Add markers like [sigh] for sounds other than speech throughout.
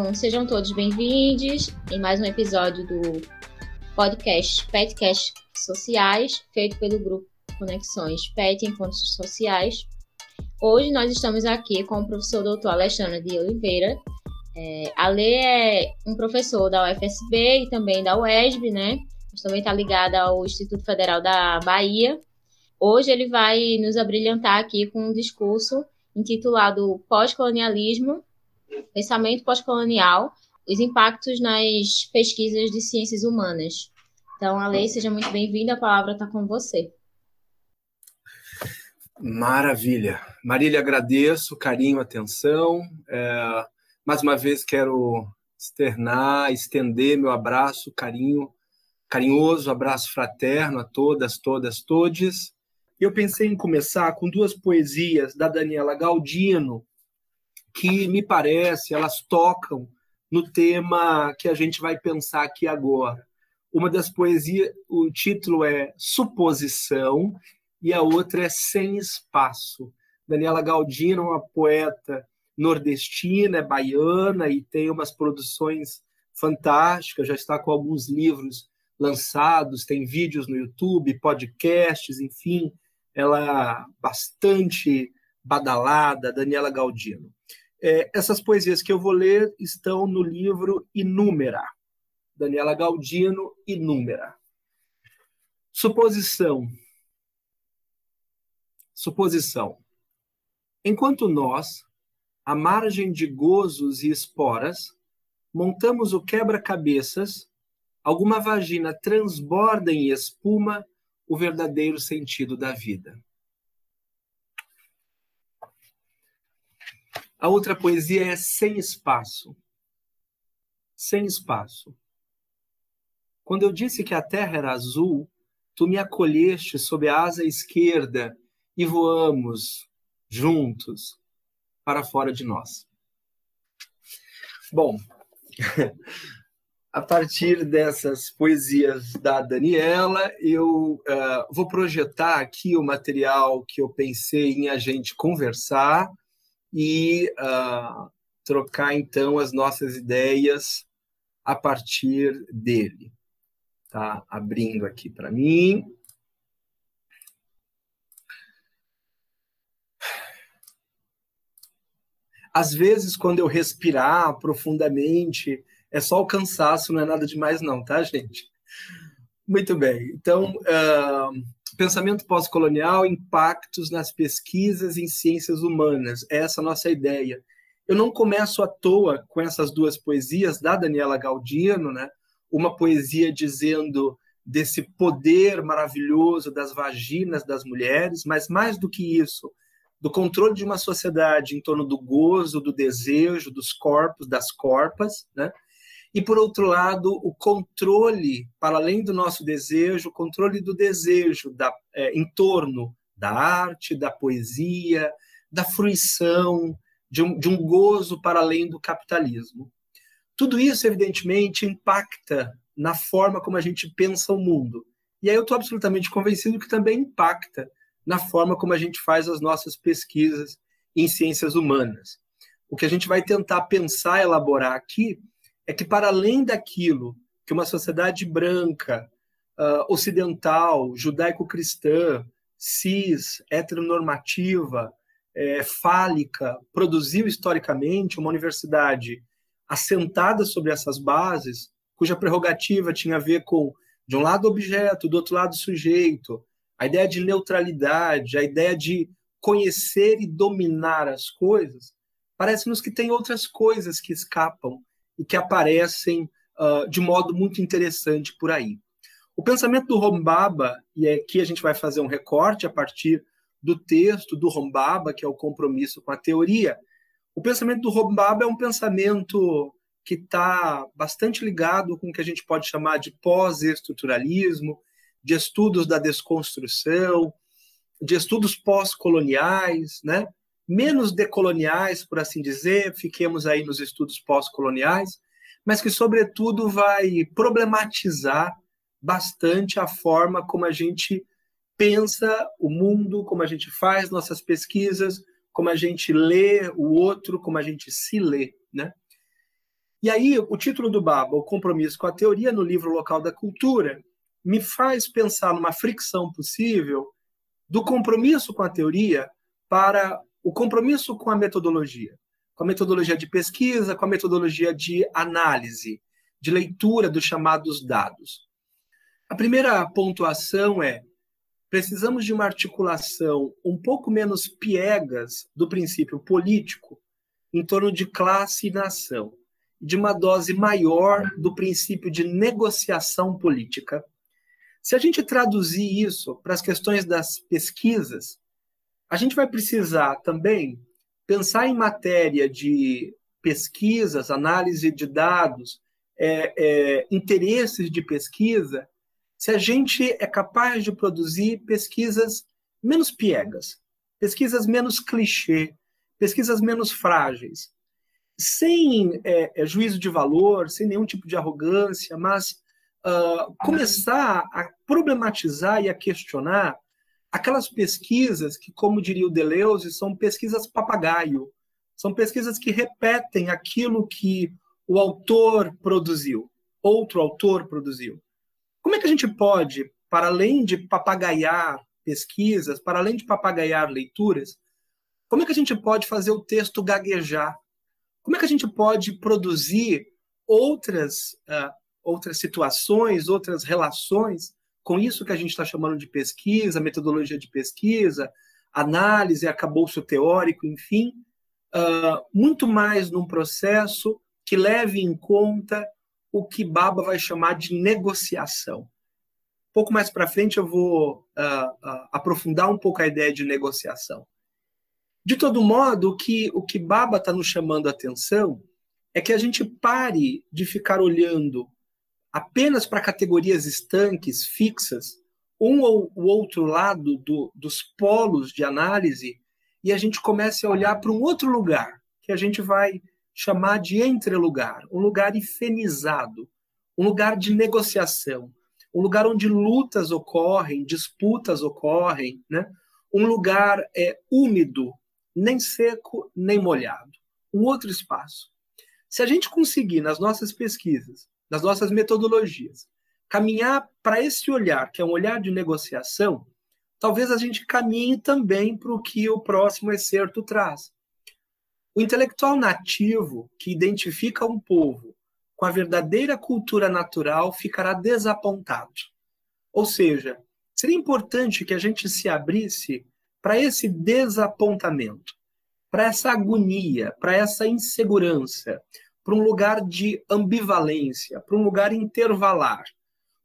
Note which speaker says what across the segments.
Speaker 1: Então, sejam todos bem-vindos em mais um episódio do podcast Petcast Sociais, feito pelo grupo Conexões Pet Encontros Sociais. Hoje nós estamos aqui com o professor doutor Alexandre de Oliveira. É, a Lê é um professor da UFSB e também da UESB, né? Mas também está ligada ao Instituto Federal da Bahia. Hoje ele vai nos abrilhantar aqui com um discurso intitulado Pós-colonialismo, pensamento pós-colonial, os impactos nas pesquisas de ciências humanas. Então, Ale, seja muito bem-vinda, a palavra está com você.
Speaker 2: Maravilha. Marília, agradeço, carinho, atenção. É, mais uma vez quero externar, estender meu abraço, carinho, carinhoso, abraço fraterno a todas, todas, todes. Eu pensei em começar com duas poesias da Daniela Galdino, que me parece elas tocam no tema que a gente vai pensar aqui agora. Uma das poesias, o título é Suposição e a outra é Sem Espaço. Daniela Galdino é uma poeta nordestina, é baiana e tem umas produções fantásticas, já está com alguns livros lançados, tem vídeos no YouTube, podcasts, enfim, ela bastante badalada, Daniela Galdino. É, essas poesias que eu vou ler estão no livro Inúmera, Daniela Galdino, Inúmera. Suposição. Suposição. Enquanto nós, à margem de gozos e esporas, montamos o quebra-cabeças, alguma vagina transborda em espuma o verdadeiro sentido da vida. A outra poesia é Sem Espaço. Sem espaço. Quando eu disse que a terra era azul, tu me acolheste sob a asa esquerda e voamos juntos para fora de nós. Bom, [laughs] a partir dessas poesias da Daniela, eu uh, vou projetar aqui o material que eu pensei em a gente conversar e uh, trocar então as nossas ideias a partir dele. Tá abrindo aqui para mim. Às vezes, quando eu respirar profundamente, é só o cansaço, não é nada demais, não, tá, gente? Muito bem. Então, uh, pensamento pós-colonial, impactos nas pesquisas em ciências humanas. Essa é essa a nossa ideia. Eu não começo à toa com essas duas poesias da Daniela Galdino, né? Uma poesia dizendo desse poder maravilhoso das vaginas das mulheres, mas mais do que isso, do controle de uma sociedade em torno do gozo, do desejo, dos corpos, das corpas, né? E, por outro lado, o controle, para além do nosso desejo, o controle do desejo da, é, em torno da arte, da poesia, da fruição, de um, de um gozo para além do capitalismo. Tudo isso, evidentemente, impacta na forma como a gente pensa o mundo. E aí eu estou absolutamente convencido que também impacta na forma como a gente faz as nossas pesquisas em ciências humanas. O que a gente vai tentar pensar, elaborar aqui, é que, para além daquilo que uma sociedade branca, uh, ocidental, judaico-cristã, cis, heteronormativa, é, fálica, produziu historicamente uma universidade assentada sobre essas bases, cuja prerrogativa tinha a ver com, de um lado, objeto, do outro lado, sujeito, a ideia de neutralidade, a ideia de conhecer e dominar as coisas, parece-nos que tem outras coisas que escapam e que aparecem uh, de modo muito interessante por aí. O pensamento do Rombaba, e aqui a gente vai fazer um recorte a partir do texto do Rombaba, que é o compromisso com a teoria. O pensamento do Rombaba é um pensamento que está bastante ligado com o que a gente pode chamar de pós-estruturalismo, de estudos da desconstrução, de estudos pós-coloniais, né? Menos decoloniais, por assim dizer, fiquemos aí nos estudos pós-coloniais, mas que, sobretudo, vai problematizar bastante a forma como a gente pensa o mundo, como a gente faz nossas pesquisas, como a gente lê o outro, como a gente se lê. né? E aí, o título do Baba, O Compromisso com a Teoria no livro Local da Cultura, me faz pensar numa fricção possível do compromisso com a teoria para o compromisso com a metodologia, com a metodologia de pesquisa, com a metodologia de análise, de leitura dos chamados dados. A primeira pontuação é: precisamos de uma articulação um pouco menos piegas do princípio político em torno de classe e nação de uma dose maior do princípio de negociação política. Se a gente traduzir isso para as questões das pesquisas, a gente vai precisar também pensar em matéria de pesquisas, análise de dados, é, é, interesses de pesquisa, se a gente é capaz de produzir pesquisas menos piegas, pesquisas menos clichê, pesquisas menos frágeis, sem é, é, juízo de valor, sem nenhum tipo de arrogância, mas uh, começar a problematizar e a questionar aquelas pesquisas que, como diria o Deleuze, são pesquisas papagaio, são pesquisas que repetem aquilo que o autor produziu, outro autor produziu. Como é que a gente pode, para além de papagaiar pesquisas, para além de papagaiar leituras, como é que a gente pode fazer o texto gaguejar? Como é que a gente pode produzir outras, uh, outras situações, outras relações com isso que a gente está chamando de pesquisa, metodologia de pesquisa, análise, arcabouço teórico, enfim, uh, muito mais num processo que leve em conta o que Baba vai chamar de negociação. Um pouco mais para frente eu vou uh, uh, aprofundar um pouco a ideia de negociação. De todo modo, o que, o que Baba está nos chamando a atenção é que a gente pare de ficar olhando apenas para categorias estanques, fixas, um ou o outro lado do, dos polos de análise, e a gente comece a olhar para um outro lugar, que a gente vai chamar de entrelugar, um lugar ifenizado, um lugar de negociação, um lugar onde lutas ocorrem, disputas ocorrem, né? um lugar é, úmido, nem seco, nem molhado. Um outro espaço. Se a gente conseguir, nas nossas pesquisas, nas nossas metodologias, caminhar para esse olhar, que é um olhar de negociação, talvez a gente caminhe também para o que o próximo excerto traz. O intelectual nativo que identifica um povo com a verdadeira cultura natural ficará desapontado. Ou seja, seria importante que a gente se abrisse para esse desapontamento, para essa agonia, para essa insegurança, para um lugar de ambivalência, para um lugar intervalar,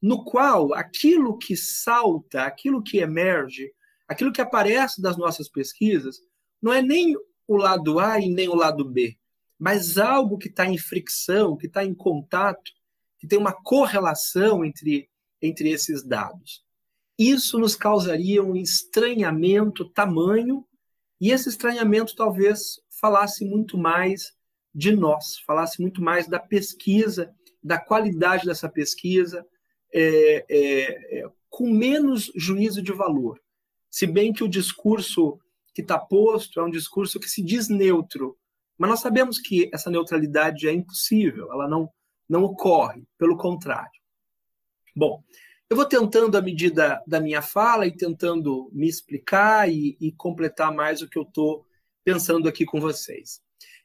Speaker 2: no qual aquilo que salta, aquilo que emerge, aquilo que aparece das nossas pesquisas, não é nem o lado A e nem o lado B, mas algo que está em fricção, que está em contato, que tem uma correlação entre, entre esses dados. Isso nos causaria um estranhamento tamanho, e esse estranhamento talvez falasse muito mais de nós, falasse muito mais da pesquisa, da qualidade dessa pesquisa, é, é, é, com menos juízo de valor. Se bem que o discurso que está posto é um discurso que se diz neutro, mas nós sabemos que essa neutralidade é impossível, ela não, não ocorre, pelo contrário. Bom, eu vou tentando, à medida da minha fala, e tentando me explicar e, e completar mais o que eu estou pensando aqui com vocês.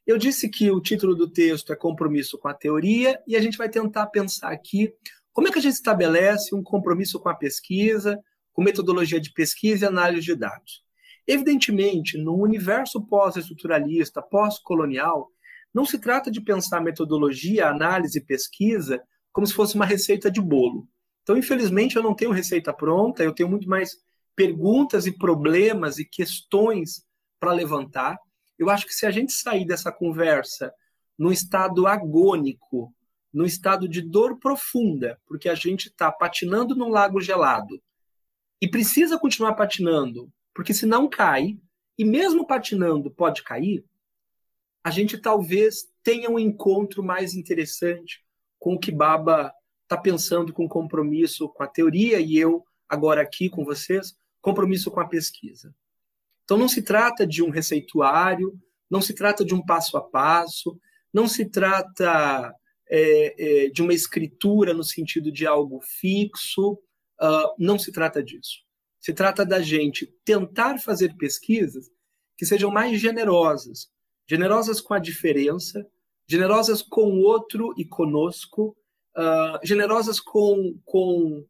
Speaker 2: Eu disse que o título do texto é Compromisso com a Teoria, e a gente vai tentar pensar aqui como é que a gente estabelece um compromisso com a pesquisa, com metodologia de pesquisa e análise de dados. Evidentemente, no universo pós-estruturalista, pós-colonial, não se trata de pensar metodologia, análise e pesquisa como se fosse uma receita de bolo. Então, infelizmente, eu não tenho receita pronta, eu tenho muito mais perguntas e problemas e questões para levantar. Eu acho que se a gente sair dessa conversa num estado agônico, num estado de dor profunda, porque a gente está patinando num lago gelado e precisa continuar patinando, porque se não cai, e mesmo patinando pode cair, a gente talvez tenha um encontro mais interessante com o que Baba está pensando com compromisso com a teoria e eu, agora aqui com vocês, compromisso com a pesquisa. Então, não se trata de um receituário, não se trata de um passo a passo, não se trata é, é, de uma escritura no sentido de algo fixo, uh, não se trata disso. Se trata da gente tentar fazer pesquisas que sejam mais generosas, generosas com a diferença, generosas com o outro e conosco, uh, generosas com, com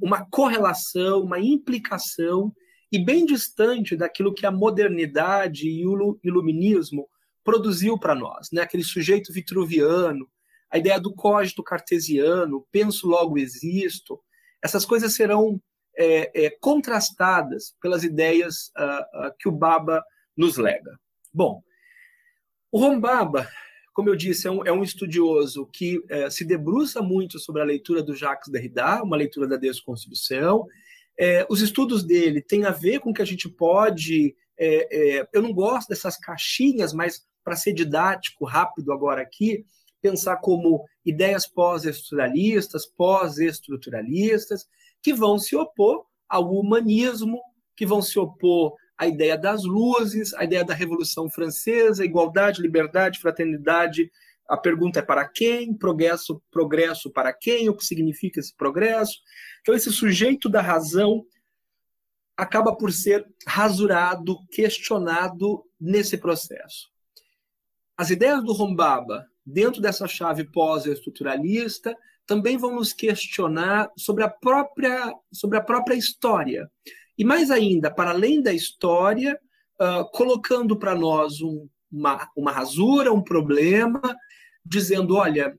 Speaker 2: uma correlação, uma implicação, e bem distante daquilo que a modernidade e o iluminismo produziu para nós, né? aquele sujeito vitruviano, a ideia do código cartesiano, penso logo existo, essas coisas serão é, é, contrastadas pelas ideias uh, uh, que o Baba nos lega. Bom, o Rombaba, como eu disse, é um, é um estudioso que é, se debruça muito sobre a leitura do Jacques Derrida, uma leitura da desconstrução. É, os estudos dele têm a ver com que a gente pode. É, é eu não gosto dessas caixinhas, mas para ser didático, rápido agora aqui, pensar como ideias pós-estruturalistas, pós-estruturalistas, que vão se opor ao humanismo, que vão se opor à ideia das luzes, à ideia da Revolução Francesa, igualdade, liberdade, fraternidade. A pergunta é para quem? Progresso, progresso para quem? O que significa esse progresso? Então, esse sujeito da razão acaba por ser rasurado, questionado nesse processo. As ideias do Rombaba dentro dessa chave pós-estruturalista, também vão nos questionar sobre a própria, sobre a própria história. E mais ainda, para além da história, uh, colocando para nós um, uma, uma rasura, um problema, dizendo: olha,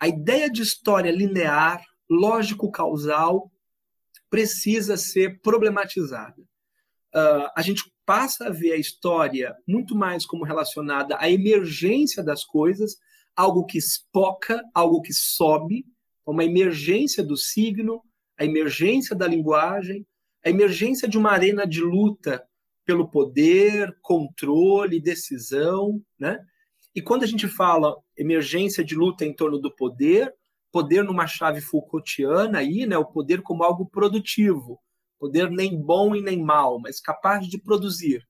Speaker 2: a ideia de história linear, lógico-causal, precisa ser problematizada. Uh, a gente passa a ver a história muito mais como relacionada à emergência das coisas, algo que espoca, algo que sobe, uma emergência do signo, a emergência da linguagem, a emergência de uma arena de luta pelo poder, controle, decisão, né? E quando a gente fala emergência de luta em torno do poder, poder numa chave Foucaultiana aí, né, o poder como algo produtivo, poder nem bom e nem mal, mas capaz de produzir,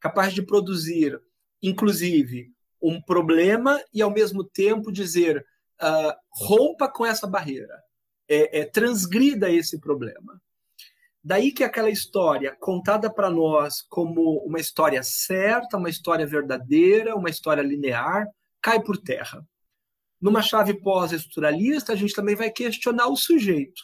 Speaker 2: capaz de produzir, inclusive um problema e, ao mesmo tempo, dizer uh, rompa com essa barreira, é, é, transgrida esse problema. Daí que aquela história contada para nós como uma história certa, uma história verdadeira, uma história linear, cai por terra. Numa chave pós-estruturalista, a gente também vai questionar o sujeito.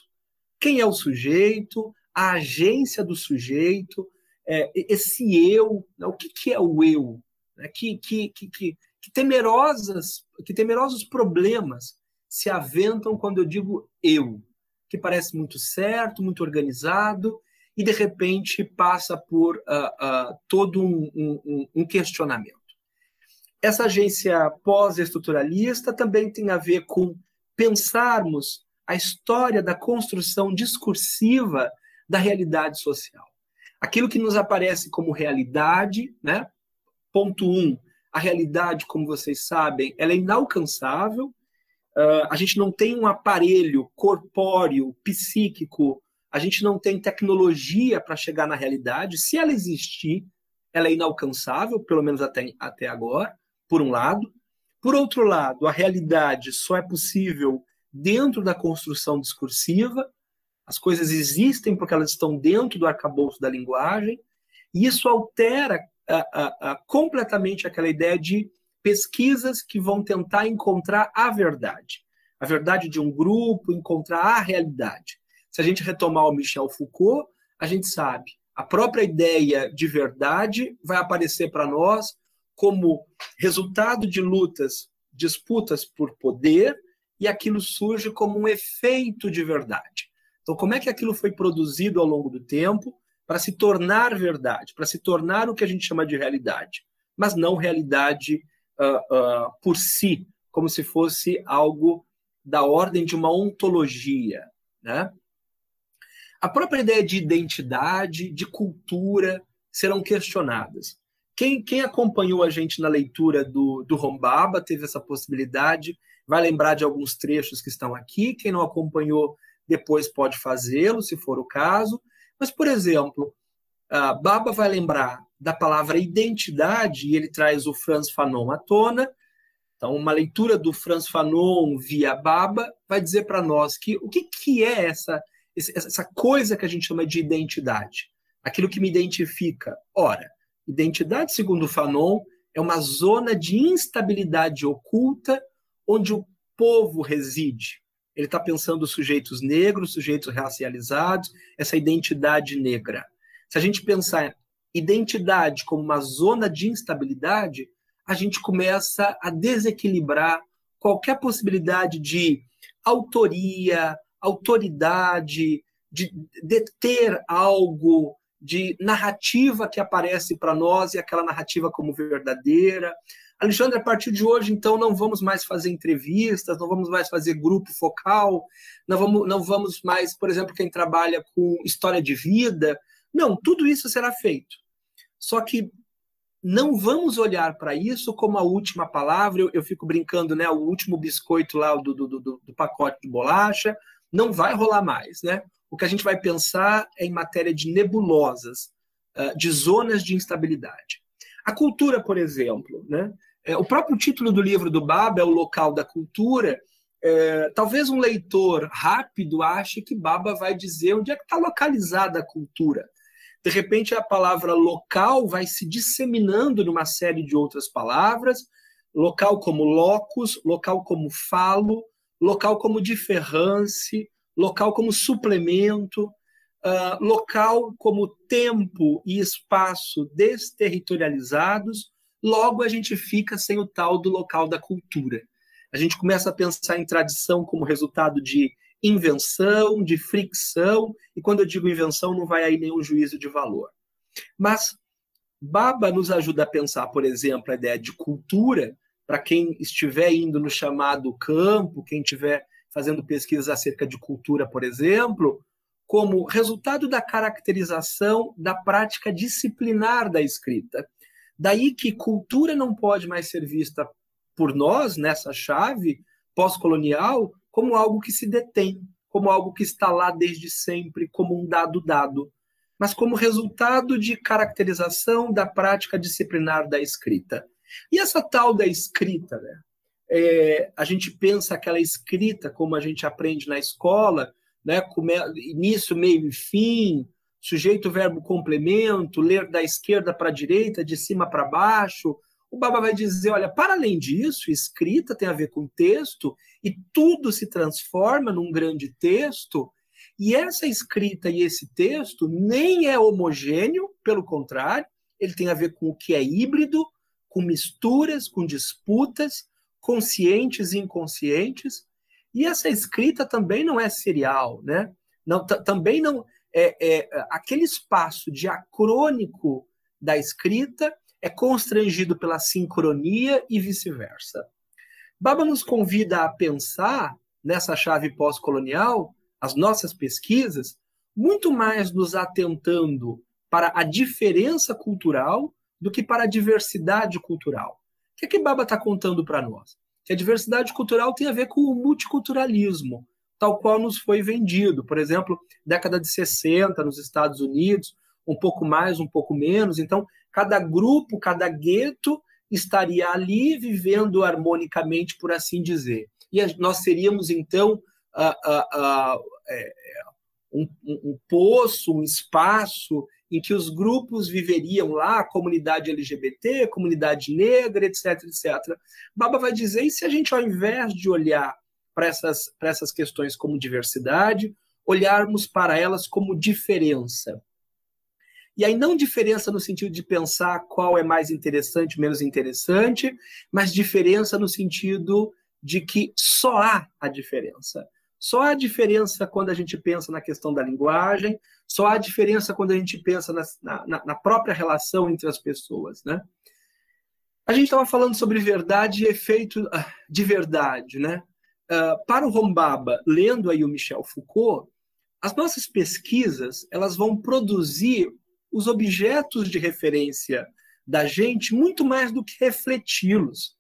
Speaker 2: Quem é o sujeito? A agência do sujeito? É, esse eu? Né? O que, que é o eu? Né? Que, que, que, que, que temerosas, que temerosos problemas se aventam quando eu digo eu, que parece muito certo, muito organizado, e de repente passa por uh, uh, todo um, um, um, questionamento. Essa agência pós-estruturalista também tem a ver com pensarmos a história da construção discursiva da realidade social. Aquilo que nos aparece como realidade, né? Ponto um, a realidade, como vocês sabem, ela é inalcançável. Uh, a gente não tem um aparelho corpóreo, psíquico, a gente não tem tecnologia para chegar na realidade. Se ela existir, ela é inalcançável, pelo menos até, até agora, por um lado. Por outro lado, a realidade só é possível dentro da construção discursiva. As coisas existem porque elas estão dentro do arcabouço da linguagem. E isso altera completamente aquela ideia de pesquisas que vão tentar encontrar a verdade. A verdade de um grupo, encontrar a realidade. Se a gente retomar o Michel Foucault, a gente sabe, a própria ideia de verdade vai aparecer para nós como resultado de lutas, disputas por poder, e aquilo surge como um efeito de verdade. Então, como é que aquilo foi produzido ao longo do tempo? para se tornar verdade, para se tornar o que a gente chama de realidade, mas não realidade uh, por si, como se fosse algo da ordem de uma ontologia. Né? A própria ideia de identidade, de cultura, serão questionadas. Quem, quem acompanhou a gente na leitura do, do Rombaba teve essa possibilidade, vai lembrar de alguns trechos que estão aqui. Quem não acompanhou, depois pode fazê-lo, se for o caso. Mas, por exemplo, a Baba vai lembrar da palavra identidade, e ele traz o Franz Fanon à tona, Então, uma leitura do Franz Fanon via Baba vai dizer para nós que o que, que é essa, essa coisa que a gente chama de identidade, aquilo que me identifica. Ora, identidade, segundo Fanon, é uma zona de instabilidade oculta onde o povo reside. Ele está pensando sujeitos negros, sujeitos racializados, essa identidade negra. Se a gente pensar identidade como uma zona de instabilidade, a gente começa a desequilibrar qualquer possibilidade de autoria, autoridade, de deter algo, de narrativa que aparece para nós e aquela narrativa como verdadeira. Alexandre, a partir de hoje, então, não vamos mais fazer entrevistas, não vamos mais fazer grupo focal, não vamos, não vamos mais, por exemplo, quem trabalha com história de vida. Não, tudo isso será feito. Só que não vamos olhar para isso como a última palavra. Eu, eu, fico brincando, né? O último biscoito lá do, do, do, do, pacote de bolacha não vai rolar mais, né? O que a gente vai pensar é em matéria de nebulosas, uh, de zonas de instabilidade. A cultura, por exemplo, né? É, o próprio título do livro do Baba é o local da cultura. É, talvez um leitor rápido ache que Baba vai dizer onde é que está localizada a cultura. De repente, a palavra local vai se disseminando numa série de outras palavras, local como locus, local como falo, local como diferrance, local como suplemento, uh, local como tempo e espaço desterritorializados, logo a gente fica sem o tal do local da cultura. A gente começa a pensar em tradição como resultado de invenção, de fricção, e quando eu digo invenção, não vai aí nenhum juízo de valor. Mas Baba nos ajuda a pensar, por exemplo, a ideia de cultura, para quem estiver indo no chamado campo, quem estiver fazendo pesquisas acerca de cultura, por exemplo, como resultado da caracterização da prática disciplinar da escrita. Daí que cultura não pode mais ser vista por nós, nessa chave pós-colonial, como algo que se detém, como algo que está lá desde sempre, como um dado dado, mas como resultado de caracterização da prática disciplinar da escrita. E essa tal da escrita, né? É, a gente pensa aquela escrita como a gente aprende na escola, né? início, meio e fim, sujeito, verbo, complemento, ler da esquerda para a direita, de cima para baixo, o Baba vai dizer: olha, para além disso, escrita tem a ver com texto e tudo se transforma num grande texto. E essa escrita e esse texto nem é homogêneo, pelo contrário, ele tem a ver com o que é híbrido, com misturas, com disputas, conscientes e inconscientes. E essa escrita também não é serial, né? Não, também não é, é aquele espaço diacrônico da escrita é constrangido pela sincronia e vice-versa. Baba nos convida a pensar nessa chave pós-colonial, as nossas pesquisas, muito mais nos atentando para a diferença cultural do que para a diversidade cultural. O que, é que Baba está contando para nós? Que a diversidade cultural tem a ver com o multiculturalismo, tal qual nos foi vendido. Por exemplo, década de 60 nos Estados Unidos, um pouco mais, um pouco menos. Então, cada grupo, cada gueto estaria ali vivendo harmonicamente, por assim dizer. E nós seríamos, então, uh, um, um, poço, um espaço em que os grupos viveriam lá, comunidade LGBT, comunidade negra, etc, etc. Baba vai dizer, e se a gente, ao invés de olhar para essas, essas questões como diversidade, olharmos para elas como diferença? E aí não diferença no sentido de pensar qual é mais interessante, menos interessante, mas diferença no sentido de que só há a diferença. Só há diferença quando a gente pensa na questão da linguagem, só há diferença quando a gente pensa na, na, na própria relação entre as pessoas. Né? A gente estava falando sobre verdade e efeito ah, de verdade. Né? Uh, para o Rombaba, lendo aí o Michel Foucault, as nossas pesquisas elas vão produzir os objetos de referência da gente muito mais do que refleti-los.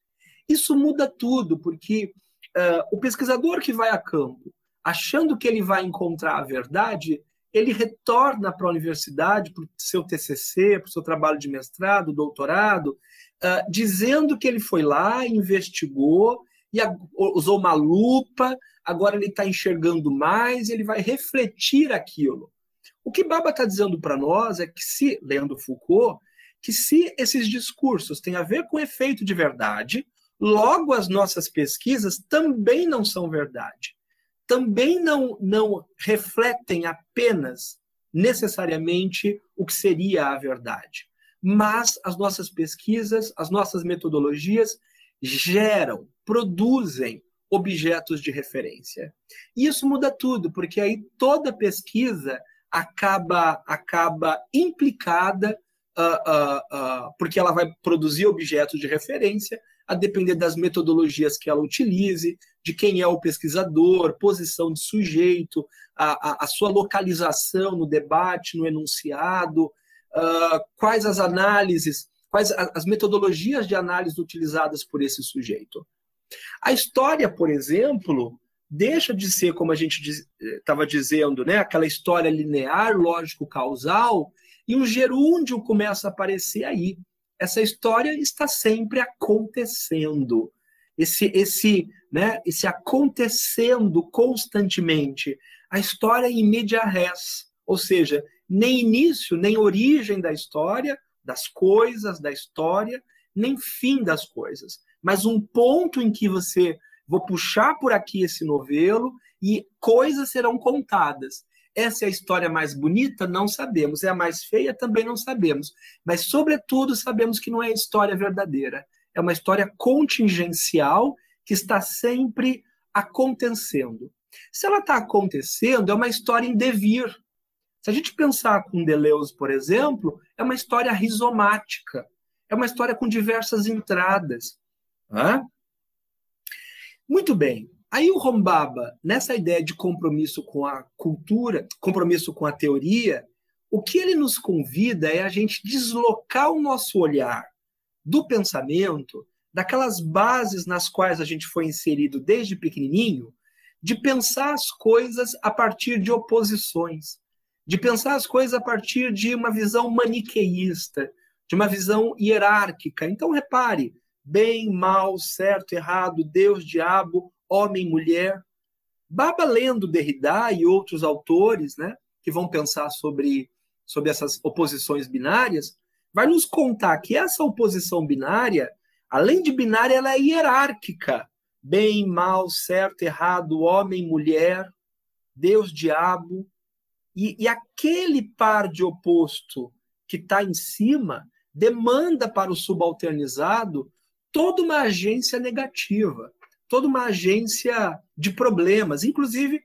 Speaker 2: Isso muda tudo, porque uh, o pesquisador que vai a campo, achando que ele vai encontrar a verdade, ele retorna para a universidade, para o seu TCC, para o seu trabalho de mestrado, doutorado, uh, dizendo que ele foi lá, investigou e a, usou uma lupa, agora ele está enxergando mais, ele vai refletir aquilo. O que Baba está dizendo para nós é que se, lendo Foucault, que se esses discursos têm a ver com efeito de verdade, logo as nossas pesquisas também não são verdade. Também não, não refletem apenas necessariamente o que seria a verdade. Mas as nossas pesquisas, as nossas metodologias geram, produzem objetos de referência. E isso muda tudo, porque aí toda pesquisa acaba, acaba implicada, uh, uh, uh, porque ela vai produzir objetos de referência, a depender das metodologias que ela utilize, de quem é o pesquisador, posição de sujeito, a, a, a sua localização no debate, no enunciado, quais as análises, quais as metodologias de análise utilizadas por esse sujeito. A história, por exemplo, deixa de ser, como a gente estava diz, dizendo, né, aquela história linear, lógico-causal, e um gerúndio começa a aparecer aí. Essa história está sempre acontecendo. Esse, esse, né, esse acontecendo constantemente. A história é em media res, ou seja, nem início, nem origem da história, das coisas, da história, nem fim das coisas, mas um ponto em que você vou puxar por aqui esse novelo e coisas serão contadas. Essa é a história mais bonita? Não sabemos. É a mais feia? Também não sabemos. Mas, sobretudo, sabemos que não é a história verdadeira. É uma história contingencial que está sempre acontecendo. Se ela está acontecendo, é uma história em devir. Se a gente pensar com Deleuze, por exemplo, é uma história rizomática. É uma história com diversas entradas. Hã? Muito bem. Aí o Rombaba, nessa ideia de compromisso com a cultura, compromisso com a teoria, o que ele nos convida é a gente deslocar o nosso olhar do pensamento, daquelas bases nas quais a gente foi inserido desde pequenininho, de pensar as coisas a partir de oposições, de pensar as coisas a partir de uma visão maniqueísta, de uma visão hierárquica. Então, repare, bem, mal, certo, errado, Deus, diabo, homem, mulher. Baba lendo Derrida e outros autores, né, que vão pensar sobre, sobre essas oposições binárias, vai nos contar que essa oposição binária, além de binária, ela é hierárquica. Bem, mal, certo, errado, homem, mulher, Deus, diabo. E, e aquele par de oposto que está em cima demanda para o subalternizado toda uma agência negativa, toda uma agência de problemas. Inclusive,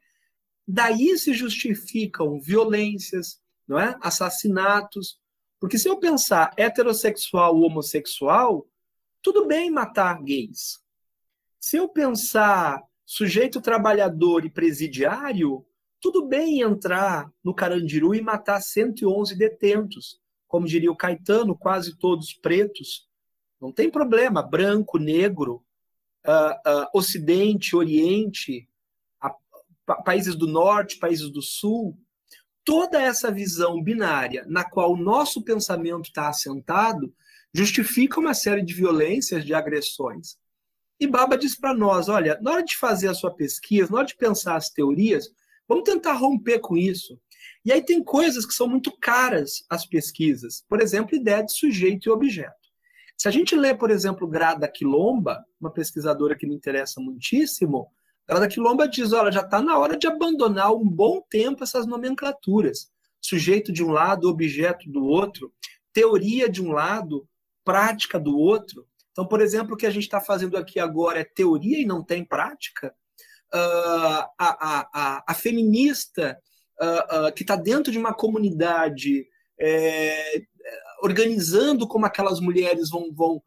Speaker 2: daí se justificam violências, não é? assassinatos. Porque se eu pensar heterossexual ou homossexual, tudo bem matar gays. Se eu pensar sujeito trabalhador e presidiário, tudo bem entrar no Carandiru e matar 111 detentos. Como diria o Caetano, quase todos pretos. Não tem problema, branco, negro, uh, uh, Ocidente, Oriente, a, pa, países do Norte, países do Sul. Toda essa visão binária na qual o nosso pensamento está assentado justifica uma série de violências, de agressões. E Baba diz para nós: olha, na hora de fazer a sua pesquisa, na hora de pensar as teorias, vamos tentar romper com isso. E aí tem coisas que são muito caras às pesquisas. Por exemplo, ideia de sujeito e objeto. Se a gente lê, por exemplo, Grada Quilomba, uma pesquisadora que me interessa muitíssimo, Grada Quilomba diz: olha, já está na hora de abandonar um bom tempo essas nomenclaturas. Sujeito de um lado, objeto do outro, teoria de um lado, prática do outro. Então, por exemplo, o que a gente está fazendo aqui agora é teoria e não tem prática. Uh, a, a, a, a, feminista uh, uh, que está dentro de uma comunidade é, organizando como aquelas mulheres vão, vão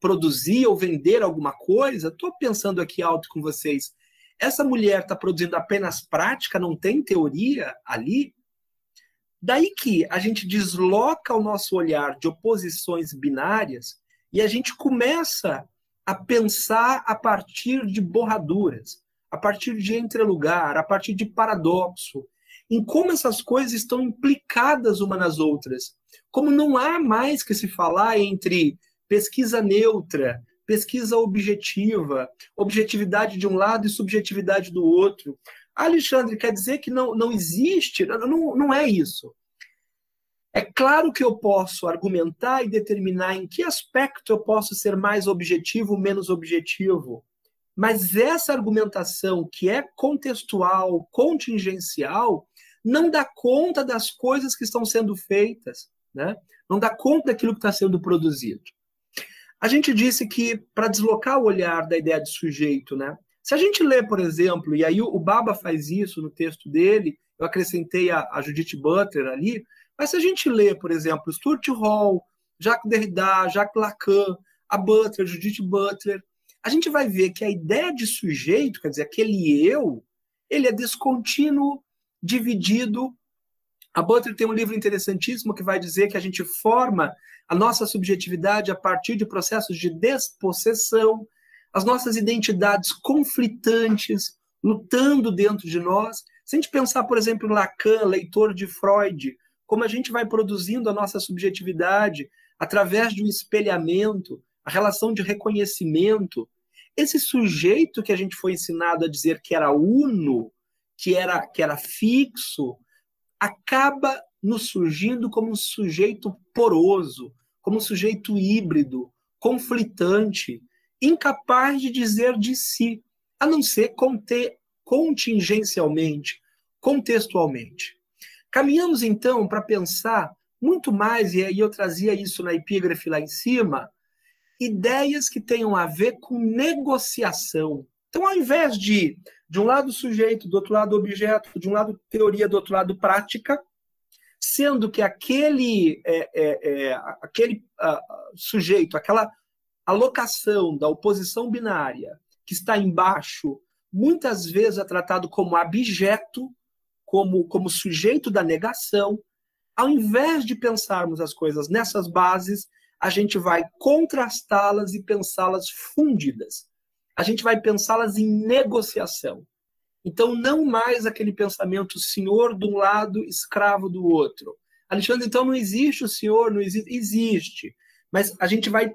Speaker 2: produzir ou vender alguma coisa, estou pensando aqui alto com vocês. Essa mulher está produzindo apenas prática, não tem teoria ali? Daí que a gente desloca o nosso olhar de oposições binárias e a gente começa a pensar a partir de borraduras, a partir de entrelugar, a partir de paradoxo, em como essas coisas estão implicadas uma nas outras. Como não há mais que se falar entre pesquisa neutra, pesquisa objetiva, objetividade de um lado e subjetividade do outro. Alexandre, quer dizer que não, não existe? Não, não é isso. É claro que eu posso argumentar e determinar em que aspecto eu posso ser mais objetivo ou menos objetivo. Mas essa argumentação que é contextual, contingencial, não dá conta das coisas que estão sendo feitas, né? não dá conta daquilo que está sendo produzido. A gente disse que, para deslocar o olhar da ideia de sujeito, né? se a gente lê, por exemplo, e aí o Baba faz isso no texto dele, eu acrescentei a, a Judith Butler ali, mas se a gente lê, por exemplo, Stuart Hall, Jacques Derrida, Jacques Lacan, a Butler, Judith Butler, a gente vai ver que a ideia de sujeito, quer dizer, aquele eu, ele é descontínuo, dividido. A Butler tem um livro interessantíssimo que vai dizer que a gente forma a nossa subjetividade a partir de processos de despossessão, as nossas identidades conflitantes, lutando dentro de nós. Se a gente pensar, por exemplo, em Lacan, leitor de Freud, como a gente vai produzindo a nossa subjetividade através de um espelhamento, a relação de reconhecimento, esse sujeito que a gente foi ensinado a dizer que era uno, que era, que era fixo, acaba nos surgindo como um sujeito poroso, como um sujeito híbrido, conflitante, incapaz de dizer de si, a não ser conter, contingencialmente, contextualmente. Caminhamos então para pensar muito mais, e aí eu trazia isso na epígrafe lá em cima, ideias que tenham a ver com negociação. Então, ao invés de, de um lado, sujeito, do outro lado, objeto, de um lado, teoria, do outro lado, prática, sendo que aquele, é, é, é, aquele sujeito, aquela alocação da oposição binária que está embaixo, muitas vezes é tratado como abjeto, como, como sujeito da negação. Ao invés de pensarmos as coisas nessas bases, a gente vai contrastá-las e pensá-las fundidas. A gente vai pensá-las em negociação. Então, não mais aquele pensamento senhor de um lado, escravo do outro. Alexandre, então não existe o senhor, não existe. Existe. Mas a gente vai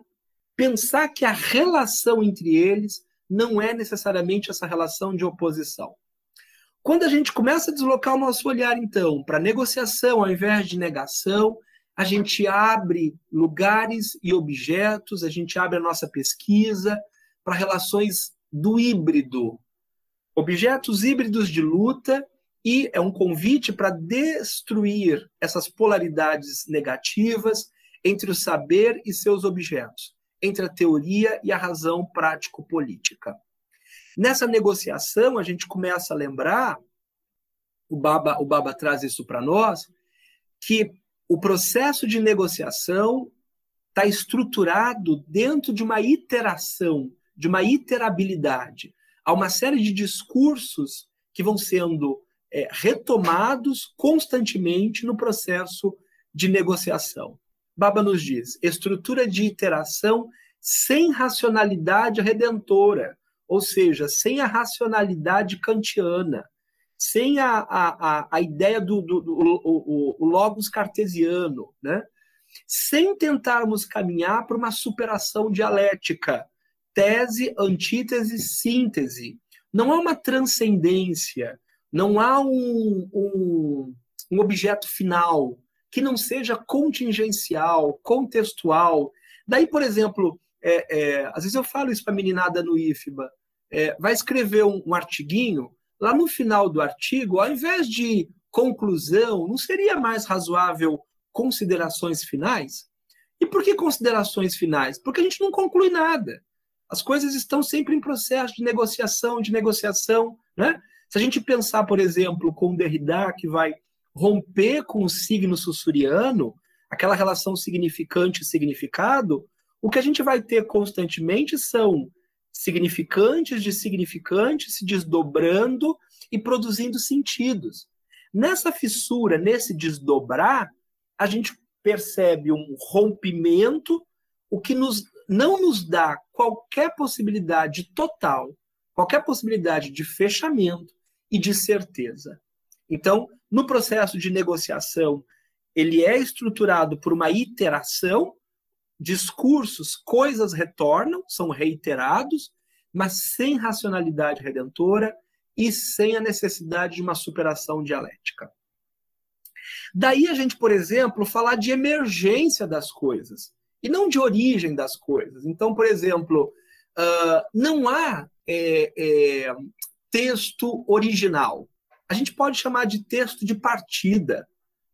Speaker 2: pensar que a relação entre eles não é necessariamente essa relação de oposição. Quando a gente começa a deslocar o nosso olhar, então, para negociação ao invés de negação, a gente abre lugares e objetos, a gente abre a nossa pesquisa para relações do híbrido, objetos híbridos de luta, e é um convite para destruir essas polaridades negativas entre o saber e seus objetos, entre a teoria e a razão prático-política. Nessa negociação, a gente começa a lembrar, o Baba, o Baba traz isso para nós, que o processo de negociação está estruturado dentro de uma iteração, de uma iterabilidade. Há uma série de discursos que vão sendo é, retomados constantemente no processo de negociação. Baba nos diz: estrutura de iteração sem racionalidade redentora, ou seja, sem a racionalidade kantiana, sem a, a, a, ideia do, do, do o, o, logos cartesiano, né? sem tentarmos caminhar para uma superação dialética, tese, antítese, síntese. Não há uma transcendência, não há um, um, um objeto final que não seja contingencial, contextual. Daí, por exemplo, é, é, às vezes eu falo isso para a meninada no IFBA, é, vai escrever um, um artiguinho, lá no final do artigo, ao invés de conclusão, não seria mais razoável considerações finais? E por que considerações finais? Porque a gente não conclui nada. As coisas estão sempre em processo de negociação, de negociação. Né? Se a gente pensar, por exemplo, com Derrida, que vai romper com o signo sussuriano, aquela relação significante e significado, o que a gente vai ter constantemente são significantes de significantes se desdobrando e produzindo sentidos. Nessa fissura, nesse desdobrar, a gente percebe um rompimento, o que nos, não nos dá qualquer possibilidade total, qualquer possibilidade de fechamento e de certeza. Então, no processo de negociação, ele é estruturado por uma iteração discursos, coisas retornam, são reiterados, mas sem racionalidade redentora e sem a necessidade de uma superação dialética. Daí a gente, por exemplo, falar de emergência das coisas e não de origem das coisas. Então, por exemplo, uh, não há é, é, texto original. A gente pode chamar de texto de partida.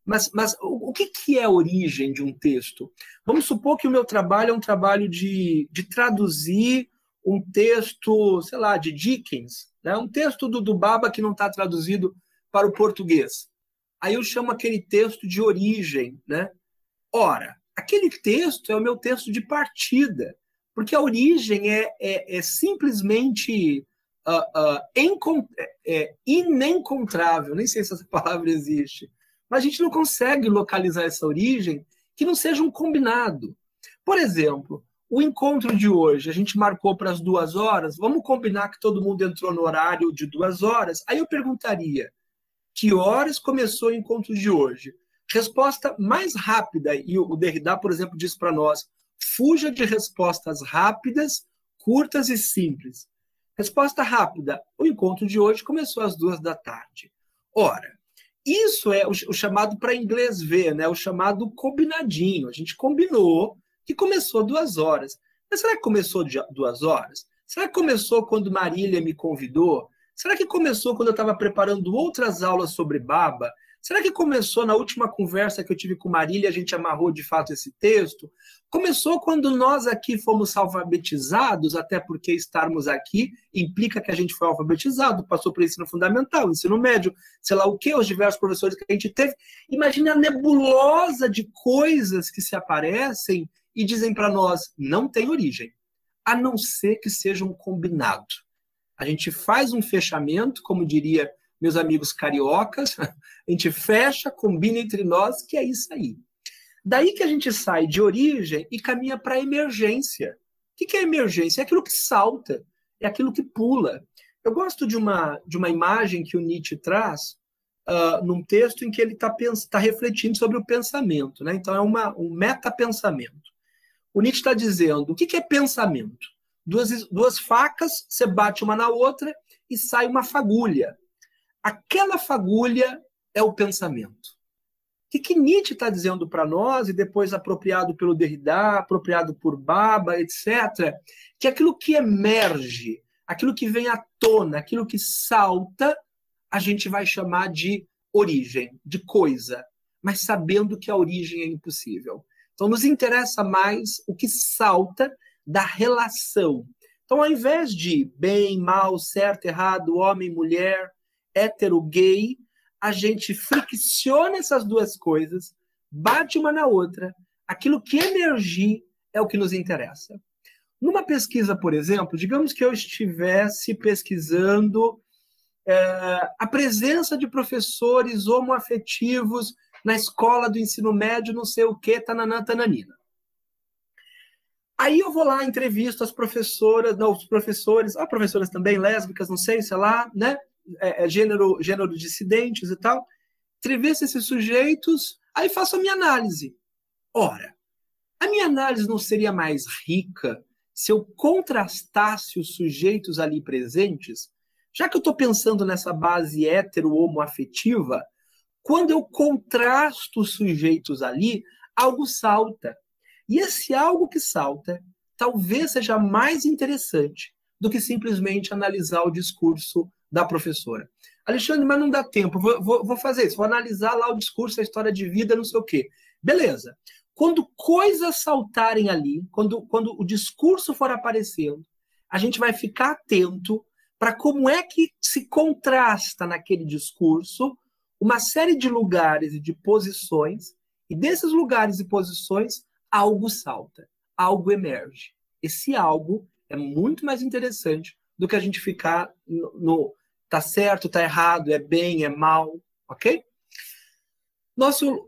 Speaker 2: Mas, mas o, o que, que é a origem de um texto? Vamos supor que o meu trabalho é um trabalho de, de traduzir um texto, sei lá, de Dickens, né? um texto do, do Baba que não está traduzido para o português. Aí eu chamo aquele texto de origem. Né? Ora, aquele texto é o meu texto de partida, porque a origem é, é, é simplesmente uh, uh, é, inencontrável, nem sei se essa [laughs] palavra existe, mas a gente não consegue localizar essa origem que não seja um combinado. Por exemplo, o encontro de hoje, a gente marcou para as duas horas, vamos combinar que todo mundo entrou no horário de duas horas. Aí eu perguntaria: que horas começou o encontro de hoje? Resposta mais rápida, e o Derrida, por exemplo, diz para nós: fuja de respostas rápidas, curtas e simples. Resposta rápida: o encontro de hoje começou às duas da tarde. Ora, isso é o, chamado para inglês ver, né? O chamado combinadinho. A gente combinou que começou duas horas. Mas será que começou duas horas? Será que começou quando Marília me convidou? Será que começou quando eu estava preparando outras aulas sobre Baba? Será que começou na última conversa que eu tive com Marília, a gente amarrou de fato esse texto? Começou quando nós aqui fomos alfabetizados, até porque estarmos aqui implica que a gente foi alfabetizado, passou por ensino fundamental, ensino médio, sei lá o que, os diversos professores que a gente teve. Imagine a nebulosa de coisas que se aparecem e dizem para nós: não tem origem, a não ser que seja um combinado. A gente faz um fechamento, como diria meus amigos cariocas, [laughs] a gente fecha, combina entre nós, que é isso aí. Daí que a gente sai de origem e caminha para emergência. O que é emergência? É aquilo que salta, é aquilo que pula. Eu gosto de uma, de uma imagem que o Nietzsche traz uh, num texto em que ele está tá refletindo sobre o pensamento. Né? Então, é uma, um metapensamento. O Nietzsche está dizendo: o que, que é pensamento? Duas, duas facas, você bate uma na outra e sai uma fagulha. Aquela fagulha é o pensamento. O que, que Nietzsche está dizendo para nós, e depois apropriado pelo Derrida, apropriado por Baba, etc., que aquilo que emerge, aquilo que vem à tona, aquilo que salta, a gente vai chamar de origem, de coisa, mas sabendo que a origem é impossível. Então, nos interessa mais o que salta da relação. Então, ao invés de bem, mal, certo, errado, homem, mulher, hétero, gay, a gente fricciona essas duas coisas, bate uma na outra. Aquilo que emergir é o que nos interessa. Numa pesquisa, por exemplo, digamos que eu estivesse pesquisando é, a presença de professores homoafetivos na escola do ensino médio, não sei o que, tananã, tananina. Aí eu vou lá, entrevisto as professoras, não, os professores, ah, professoras também lésbicas, não sei, sei lá, né? É, é, gênero, gênero dissidentes e tal, entrevisto esses sujeitos, aí faço a minha análise. Ora, a minha análise não seria mais rica se eu contrastasse os sujeitos ali presentes? Já que eu estou pensando nessa base hétero-homoafetiva, quando eu contrasto os sujeitos ali, algo salta. E esse algo que salta talvez seja mais interessante do que simplesmente analisar o discurso da professora. Alexandre, mas não dá tempo, vou, vou, vou fazer isso, vou analisar lá o discurso, a história de vida, não sei o quê. Beleza. Quando coisas saltarem ali, quando, quando o discurso for aparecendo, a gente vai ficar atento para como é que se contrasta naquele discurso uma série de lugares e de posições, e desses lugares e posições, algo salta, algo emerge. Esse algo é muito mais interessante do que a gente ficar no, no tá certo, tá errado, é bem, é mal, ok? Nosso,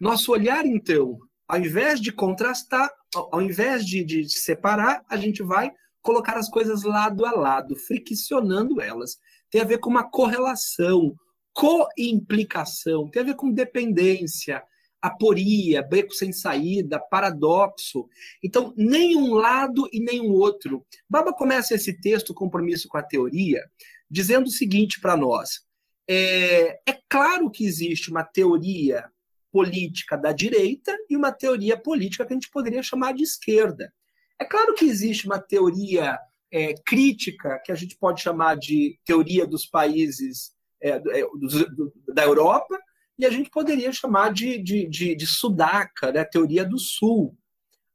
Speaker 2: nosso olhar, então, ao invés de contrastar, ao invés de, de separar, a gente vai colocar as coisas lado a lado, friccionando elas. Tem a ver com uma correlação, co-implicação, tem a ver com dependência, aporia, beco sem saída, paradoxo. Então, nem um lado e nem um outro. Baba começa esse texto, Compromisso com a Teoria, dizendo o seguinte para nós: é, é claro que existe uma teoria política da direita e uma teoria política que a gente poderia chamar de esquerda. É claro que existe uma teoria é, crítica, que a gente pode chamar de teoria dos países é, é do, da Europa, e a gente poderia chamar de, de, de, de Sudaca, né, teoria do Sul.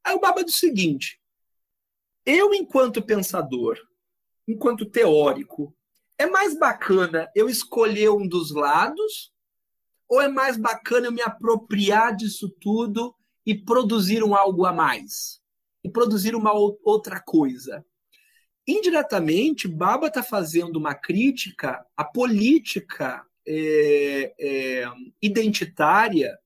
Speaker 2: Aí o Baba é o seguinte: eu, enquanto pensador, enquanto teórico, é mais bacana eu escolher um dos lados ou é mais bacana eu me apropriar disso tudo e produzir um algo a mais? E produzir uma outra coisa? Indiretamente, Baba está fazendo uma crítica à política é, é, identitária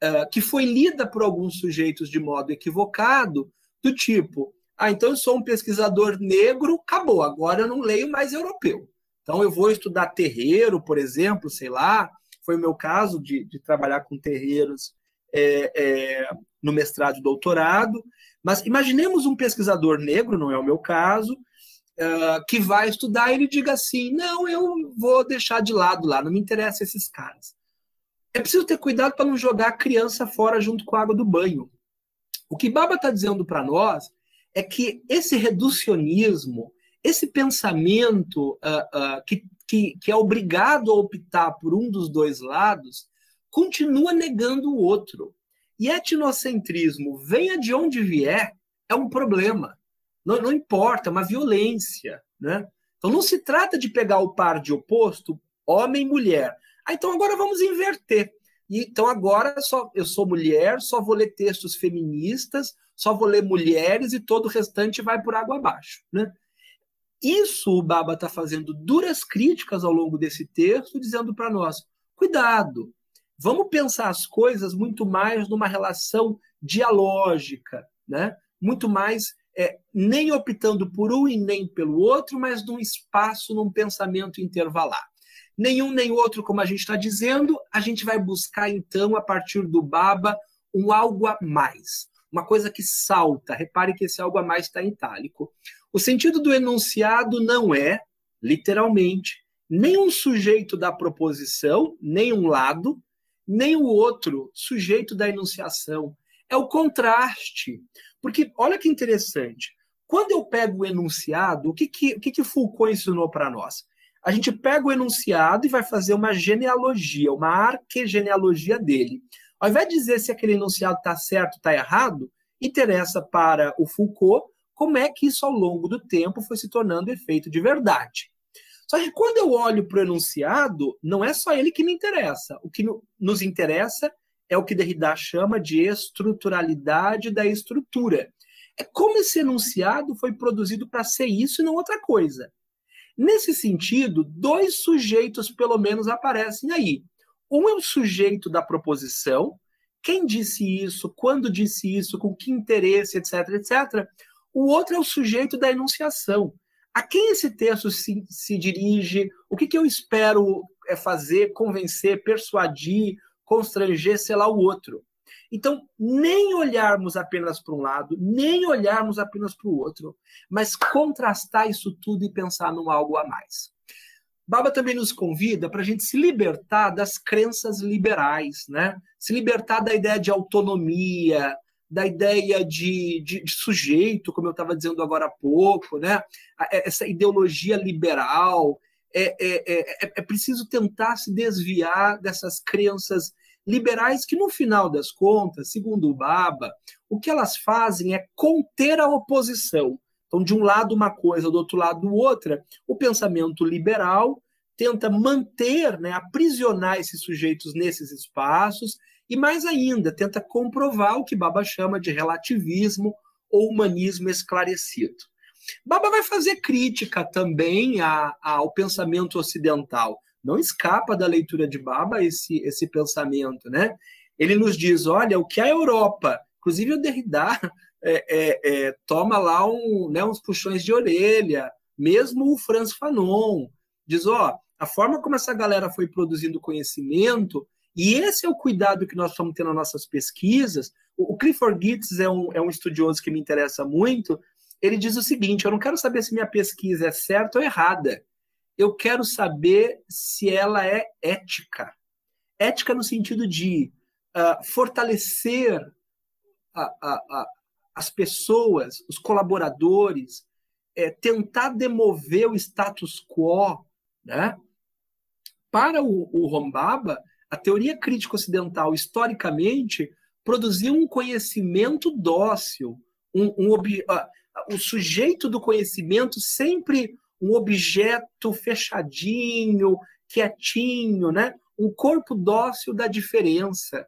Speaker 2: é, que foi lida por alguns sujeitos de modo equivocado, do tipo: ah, então eu sou um pesquisador negro, acabou, agora eu não leio mais europeu. Então eu vou estudar terreiro, por exemplo, sei lá, foi o meu caso de, de trabalhar com terreiros é, é, no mestrado e doutorado. Mas imaginemos um pesquisador negro, não é o meu caso, uh, que vai estudar e ele diga assim: não, eu vou deixar de lado lá, não me interessa esses caras. É preciso ter cuidado para não jogar a criança fora junto com a água do banho. O que Baba está dizendo para nós é que esse reducionismo, esse pensamento uh, uh, que que, que é obrigado a optar por um dos dois lados, continua negando o outro. E etnocentrismo, venha de onde vier, é um problema. Não, não importa, é uma violência. Né? Então não se trata de pegar o par de oposto, homem e mulher. Ah, então agora vamos inverter. E, então agora só eu sou mulher, só vou ler textos feministas, só vou ler mulheres e todo o restante vai por água abaixo. Né? Isso o Baba está fazendo duras críticas ao longo desse texto, dizendo para nós: cuidado, vamos pensar as coisas muito mais numa relação dialógica, né? muito mais é, nem optando por um e nem pelo outro, mas num espaço, num pensamento intervalar. Nenhum nem outro, como a gente está dizendo, a gente vai buscar então, a partir do Baba, um algo a mais, uma coisa que salta. Repare que esse algo a mais está em itálico. O sentido do enunciado não é, literalmente, nem um sujeito da proposição, nem um lado, nem o outro sujeito da enunciação. É o contraste. Porque, olha que interessante, quando eu pego o enunciado, o que, que, o que, que Foucault ensinou para nós? A gente pega o enunciado e vai fazer uma genealogia, uma arquegenealogia dele. Ao invés de dizer se aquele enunciado está certo ou está errado, interessa para o Foucault como é que isso ao longo do tempo foi se tornando efeito de verdade. Só que quando eu olho para o enunciado, não é só ele que me interessa. O que nos interessa é o que Derrida chama de estruturalidade da estrutura. É como esse enunciado foi produzido para ser isso e não outra coisa. Nesse sentido, dois sujeitos, pelo menos, aparecem aí. Um é o sujeito da proposição, quem disse isso, quando disse isso, com que interesse, etc, etc. O outro é o sujeito da enunciação. A quem esse texto se, se dirige? O que, que eu espero é fazer, convencer, persuadir, constranger, sei lá, o outro? Então, nem olharmos apenas para um lado, nem olharmos apenas para o outro, mas contrastar isso tudo e pensar num algo a mais. Baba também nos convida para a gente se libertar das crenças liberais, né? Se libertar da ideia de autonomia, da ideia de, de, de sujeito, como eu estava dizendo agora há pouco, né? É, essa ideologia liberal. É, é, é, é preciso tentar se desviar dessas crenças liberais que, no final das contas, segundo o Baba, o que elas fazem é conter a oposição. Então, de um lado uma coisa, do outro lado outra, o pensamento liberal tenta manter, né, aprisionar esses sujeitos nesses espaços e mais ainda, tenta comprovar o que Baba chama de relativismo ou humanismo esclarecido. Baba vai fazer crítica também a, a, ao pensamento ocidental. Não escapa da leitura de Baba esse, esse pensamento, né? Ele nos diz, olha, o que a Europa, inclusive o Derrida, é, é, é, toma lá um, né, uns puxões de orelha, mesmo o Franz Fanon, diz, ó, a forma como essa galera foi produzindo conhecimento E esse é o cuidado que nós estamos tendo nas nossas pesquisas. O Clifford Geertz é um, é um estudioso que me interessa muito. Ele diz o seguinte: eu não quero saber se minha pesquisa é certa ou errada. Eu quero saber se ela é ética. Ética no sentido de uh, fortalecer a, a, a, as pessoas, os colaboradores, é, tentar demover o status quo, né? Para o, o Rombaba, a teoria crítica ocidental, historicamente, produziu um conhecimento dócil, um, um uh, o sujeito do conhecimento sempre um objeto fechadinho, quietinho, né? um corpo dócil da diferença.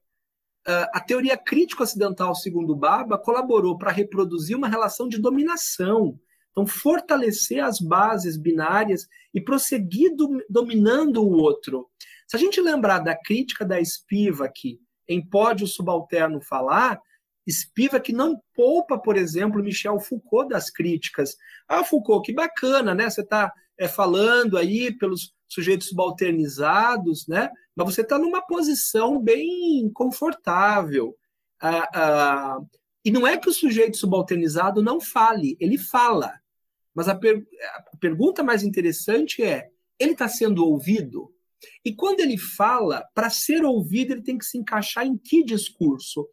Speaker 2: Uh, a teoria crítica ocidental, segundo Baba, colaborou para reproduzir uma relação de dominação, então, fortalecer as bases binárias e prosseguir do, dominando o outro. Se a gente lembrar da crítica da Spivak em Pódio Subalterno Falar, Spivak não poupa, por exemplo, Michel Foucault das críticas. Ah, Foucault, que bacana, né? Você está é, falando aí pelos sujeitos subalternizados, né? Mas você está numa posição bem confortável. Ah, ah, e não é que o sujeito subalternizado não fale, ele fala. Mas a, per a pergunta mais interessante é: ele está sendo ouvido? E quando ele fala, para ser ouvido, ele tem que se encaixar em que discurso?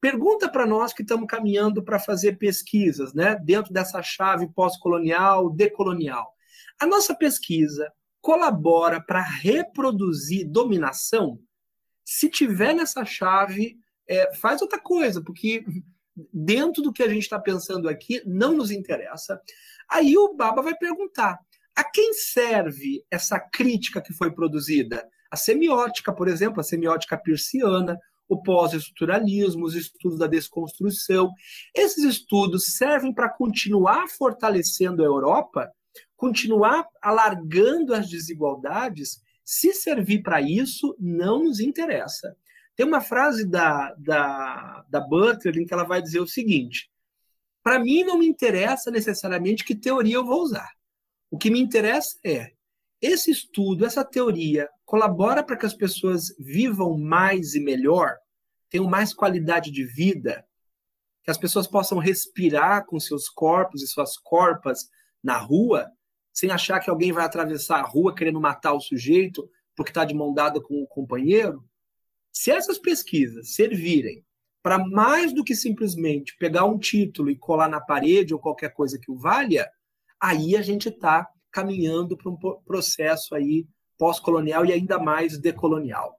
Speaker 2: Pergunta para nós que estamos caminhando para fazer pesquisas, né, dentro dessa chave pós-colonial, decolonial. A nossa pesquisa colabora para reproduzir dominação? Se tiver nessa chave, é, faz outra coisa, porque dentro do que a gente está pensando aqui, não nos interessa. Aí o Baba vai perguntar: a quem serve essa crítica que foi produzida? A semiótica, por exemplo, a semiótica persiana, o pós-estruturalismo, os estudos da desconstrução. Esses estudos servem para continuar fortalecendo a Europa, continuar alargando as desigualdades. Se servir para isso, não nos interessa. Tem uma frase da, da, da Butler em que ela vai dizer o seguinte: para mim não me interessa necessariamente que teoria eu vou usar. O que me interessa é esse estudo, essa teoria colabora para que as pessoas vivam mais e melhor, tenham mais qualidade de vida, que as pessoas possam respirar com seus corpos e suas corpas na rua, sem achar que alguém vai atravessar a rua querendo matar o sujeito porque está de mão dada com o companheiro. Se essas pesquisas servirem para mais do que simplesmente pegar um título e colar na parede ou qualquer coisa que o valha, aí a gente está caminhando para um processo aí pós-colonial e ainda mais decolonial.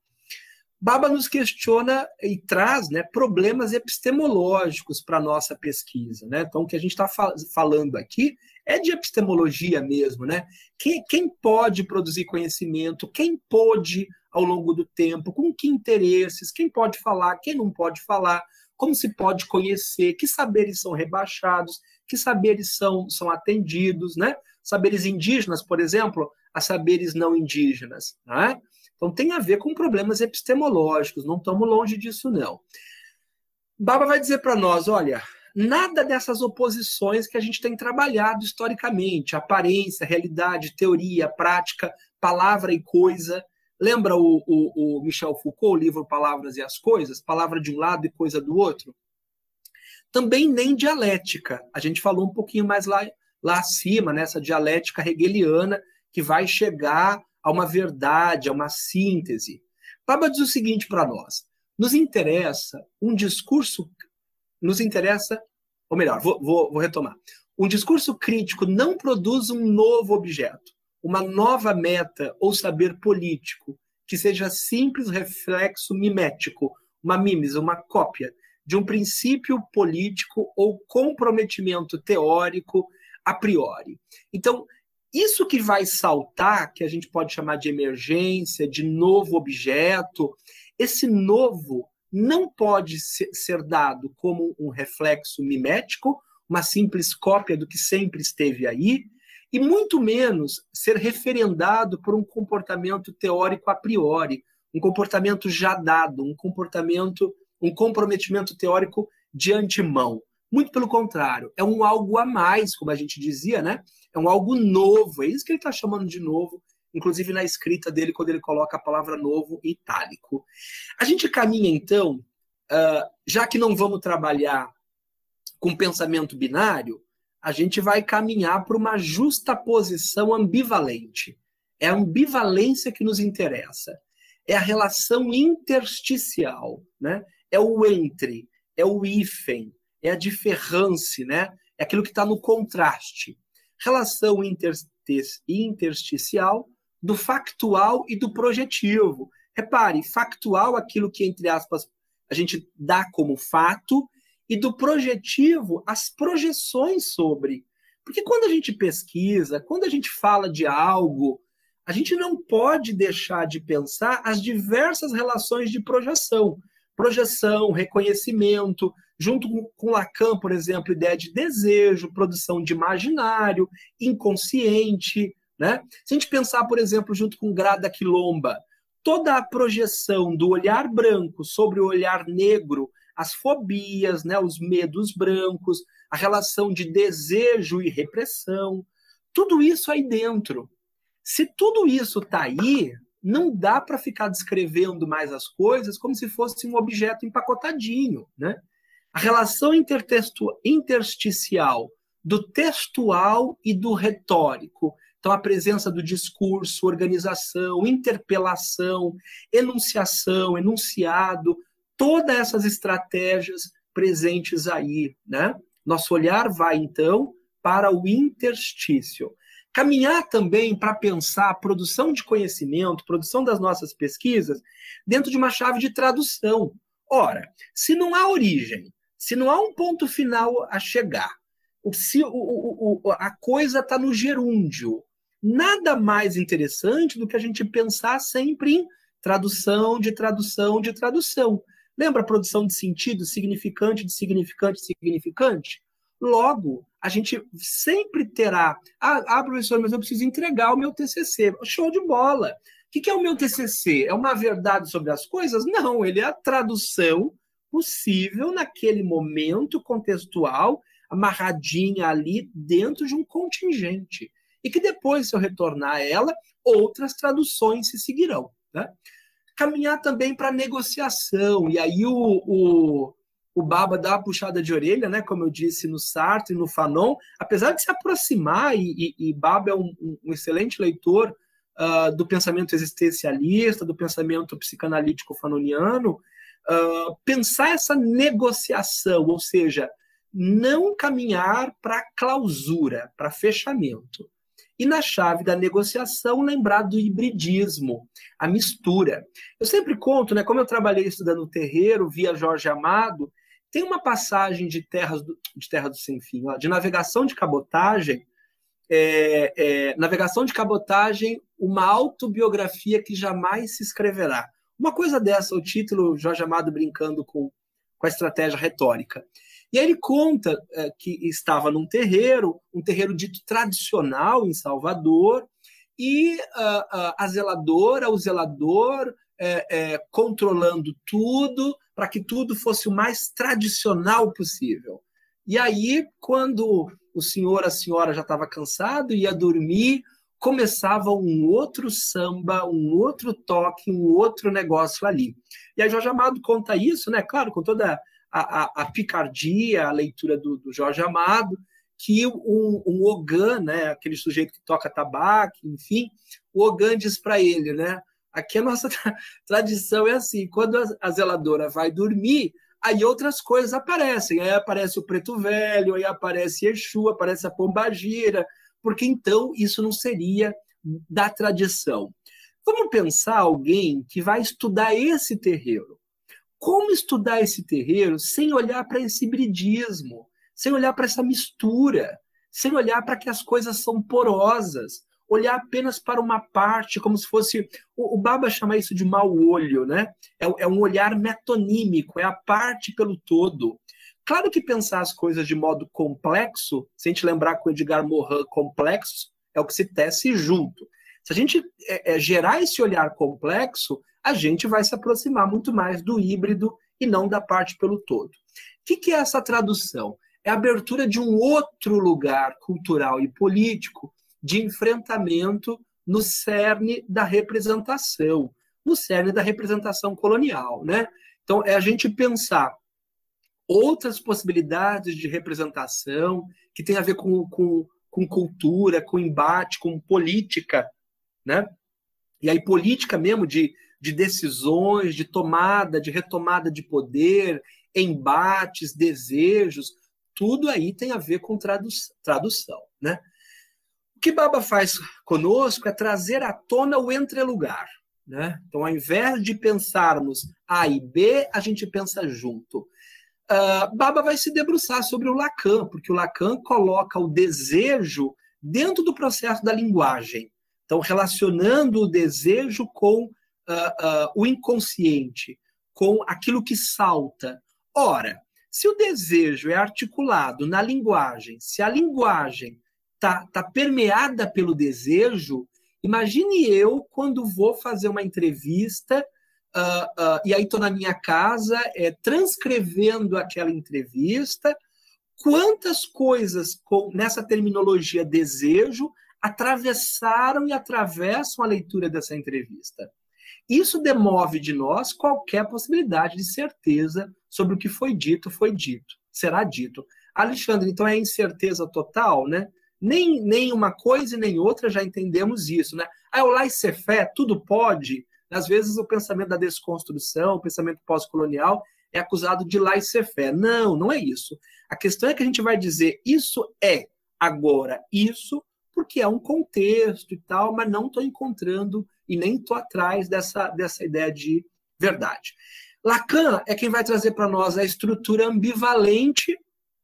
Speaker 2: Baba nos questiona e traz né, problemas epistemológicos para a nossa pesquisa. Né? Então, o que a gente está fal falando aqui é de epistemologia mesmo. Né? Quem, quem pode produzir conhecimento, quem pode ao longo do tempo, com que interesses, quem pode falar, quem não pode falar, como se pode conhecer, que saberes são rebaixados, que saberes são, são atendidos, né? Saberes indígenas, por exemplo, a saberes não indígenas, né? Então tem a ver com problemas epistemológicos, não estamos longe disso não. Baba vai dizer para nós, olha, nada dessas oposições que a gente tem trabalhado historicamente, aparência, realidade, teoria, prática, palavra e coisa, Lembra o, o, o Michel Foucault, o livro Palavras e as Coisas? Palavra de um lado e coisa do outro? Também nem dialética. A gente falou um pouquinho mais lá, lá acima, nessa dialética hegeliana, que vai chegar a uma verdade, a uma síntese. Paba diz o seguinte para nós: nos interessa um discurso, nos interessa, ou melhor, vou, vou, vou retomar. Um discurso crítico não produz um novo objeto uma nova meta ou saber político que seja simples reflexo mimético, uma mimes, uma cópia de um princípio político ou comprometimento teórico a priori. Então, isso que vai saltar, que a gente pode chamar de emergência, de novo objeto, esse novo não pode ser dado como um reflexo mimético, uma simples cópia do que sempre esteve aí, e muito menos ser referendado por um comportamento teórico a priori, um comportamento já dado, um comportamento, um comprometimento teórico de antemão. Muito pelo contrário, é um algo a mais, como a gente dizia, né? É um algo novo, é isso que ele está chamando de novo inclusive na escrita dele, quando ele coloca a palavra novo em itálico. A gente caminha, então, uh, já que não vamos trabalhar com pensamento binário, a gente vai caminhar para uma justa posição ambivalente. É a ambivalência que nos interessa. É a relação intersticial, né? É o entre, é o hífen, é a diferença, né? É aquilo que está no contraste. Relação intersticial do factual e do projetivo. Repare, factual, aquilo que, entre aspas, a gente dá como fato, e do projetivo, as projeções sobre. Porque quando a gente pesquisa, quando a gente fala de algo, a gente não pode deixar de pensar as diversas relações de projeção. Projeção, reconhecimento, junto com Lacan, por exemplo, ideia de desejo, produção de imaginário, inconsciente. Né? Se a gente pensar, por exemplo, junto com Grada Quilomba, toda a projeção do olhar branco sobre o olhar negro, as fobias, né, os medos brancos, a relação de desejo e repressão, tudo isso aí dentro. Se tudo isso está aí, não dá para ficar descrevendo mais as coisas como se fosse um objeto empacotadinho, né? A relação intersticial do textual e do retórico. Então, a presença do discurso, organização, interpelação, enunciação, enunciado, todas essas estratégias presentes aí, né? Nosso olhar vai, então, para o interstício. Caminhar também para pensar a produção de conhecimento, produção das nossas pesquisas, dentro de uma chave de tradução. Ora, se não há origem, se não há um ponto final a chegar, se o, o, o, a coisa está no gerúndio, nada mais interessante do que a gente pensar sempre em tradução de tradução de tradução. Lembra a produção de sentido, significante de significante significante? Logo, a gente sempre terá. Ah, ah, professor, mas eu preciso entregar o meu TCC. Show de bola! O que é o meu TCC? É uma verdade sobre as coisas? Não, ele é a tradução possível naquele momento contextual, amarradinha ali dentro de um contingente. E que depois, se eu retornar a ela, outras traduções se seguirão. Né? Caminhar também para negociação, e aí o, o, o Baba dá uma puxada de orelha, né? como eu disse no Sartre e no Fanon, apesar de se aproximar, e, e, e Baba é um, um excelente leitor uh, do pensamento existencialista, do pensamento psicanalítico fanoniano, uh, pensar essa negociação, ou seja, não caminhar para clausura, para fechamento. E na chave da negociação, lembrar do hibridismo, a mistura. Eu sempre conto, né, como eu trabalhei estudando terreiro via Jorge Amado, tem uma passagem de Terras do, de Terra do Sem Fim, de navegação de cabotagem, é, é, navegação de cabotagem, uma autobiografia que jamais se escreverá. Uma coisa dessa, o título Jorge Amado brincando com, com a estratégia retórica. E aí ele conta é, que estava num terreiro, um terreiro dito tradicional em Salvador, e uh, uh, a zeladora, o zelador, é, é, controlando tudo para que tudo fosse o mais tradicional possível. E aí, quando o senhor, a senhora já estava cansado, ia dormir, começava um outro samba, um outro toque, um outro negócio ali. E a Jorge Amado conta isso, né? Claro, com toda a, a, a picardia, a leitura do, do, Jorge Amado, que um, um Ogan, né? Aquele sujeito que toca tabaco, enfim, o Ogan diz para ele, né? Aqui a nossa [laughs] tradição é assim: quando a zeladora vai dormir, aí outras coisas aparecem. Aí aparece o preto velho, aí aparece Exu, aparece a pombagira, porque então isso não seria da tradição. Vamos pensar alguém que vai estudar esse terreiro. Como estudar esse terreiro sem olhar para esse hibridismo, sem olhar para essa mistura, sem olhar para que as coisas são porosas, olhar apenas para uma parte, como se fosse. O, o Baba chama isso de mau olho, né? É, é um olhar metonímico, é a parte pelo todo. Claro que pensar as coisas de modo complexo, se a gente lembrar com Edgar Morin, complexo é o que se tece junto. Se a gente é, é, gerar esse olhar complexo, a gente vai se aproximar muito mais do híbrido e não da parte pelo todo. O que, que é essa tradução? É a abertura de um outro lugar cultural e político de enfrentamento no cerne da representação, no cerne da representação colonial, né? Então, é a gente pensar outras possibilidades de representação que tem a ver com, com, com cultura, com embate, com política, né? E aí, política mesmo de, de decisões, de tomada, de retomada de poder, embates, desejos, tudo aí tem a ver com tradu tradução, né? Que Baba faz conosco é trazer à tona o entrelugar, né? Então, ao invés de pensarmos A e B, a gente pensa junto. Uh, Baba vai se debruçar sobre o Lacan, porque o Lacan coloca o desejo dentro do processo da linguagem. Então, relacionando o desejo com uh, uh, o inconsciente, com aquilo que salta. Ora, se o desejo é articulado na linguagem, se a linguagem está tá permeada pelo desejo, imagine eu quando vou fazer uma entrevista Uh, uh, e aí estou na minha casa é, transcrevendo aquela entrevista. Quantas coisas com nessa terminologia desejo atravessaram e atravessam a leitura dessa entrevista? Isso demove de nós qualquer possibilidade de certeza sobre o que foi dito, foi dito, será dito. Alexandre, então é incerteza total, né? Nem, nem uma coisa e nem outra já entendemos isso, né? Ah, o laissez-faire, tudo pode, às vezes o pensamento da desconstrução, o pensamento pós-colonial é acusado de laissez-faire. Não, não é isso. A questão é que a gente vai dizer isso é agora isso, porque é um contexto e tal, mas não estou encontrando e nem estou atrás dessa, dessa ideia de verdade. Lacan é quem vai trazer para nós a estrutura ambivalente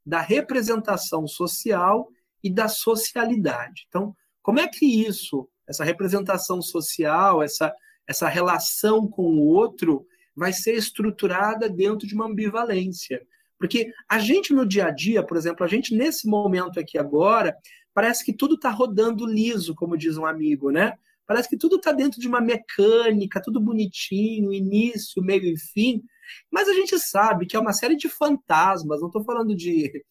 Speaker 2: da representação social e da socialidade. Então, como é que isso, essa representação social, essa essa relação com o outro vai ser estruturada dentro de uma ambivalência. Porque a gente no dia a dia, por exemplo, a gente nesse momento aqui agora, parece que tudo está rodando liso, como diz um amigo, né? Parece que tudo está dentro de uma mecânica, tudo bonitinho, início, meio e fim. Mas a gente sabe que é uma série de fantasmas, não estou falando de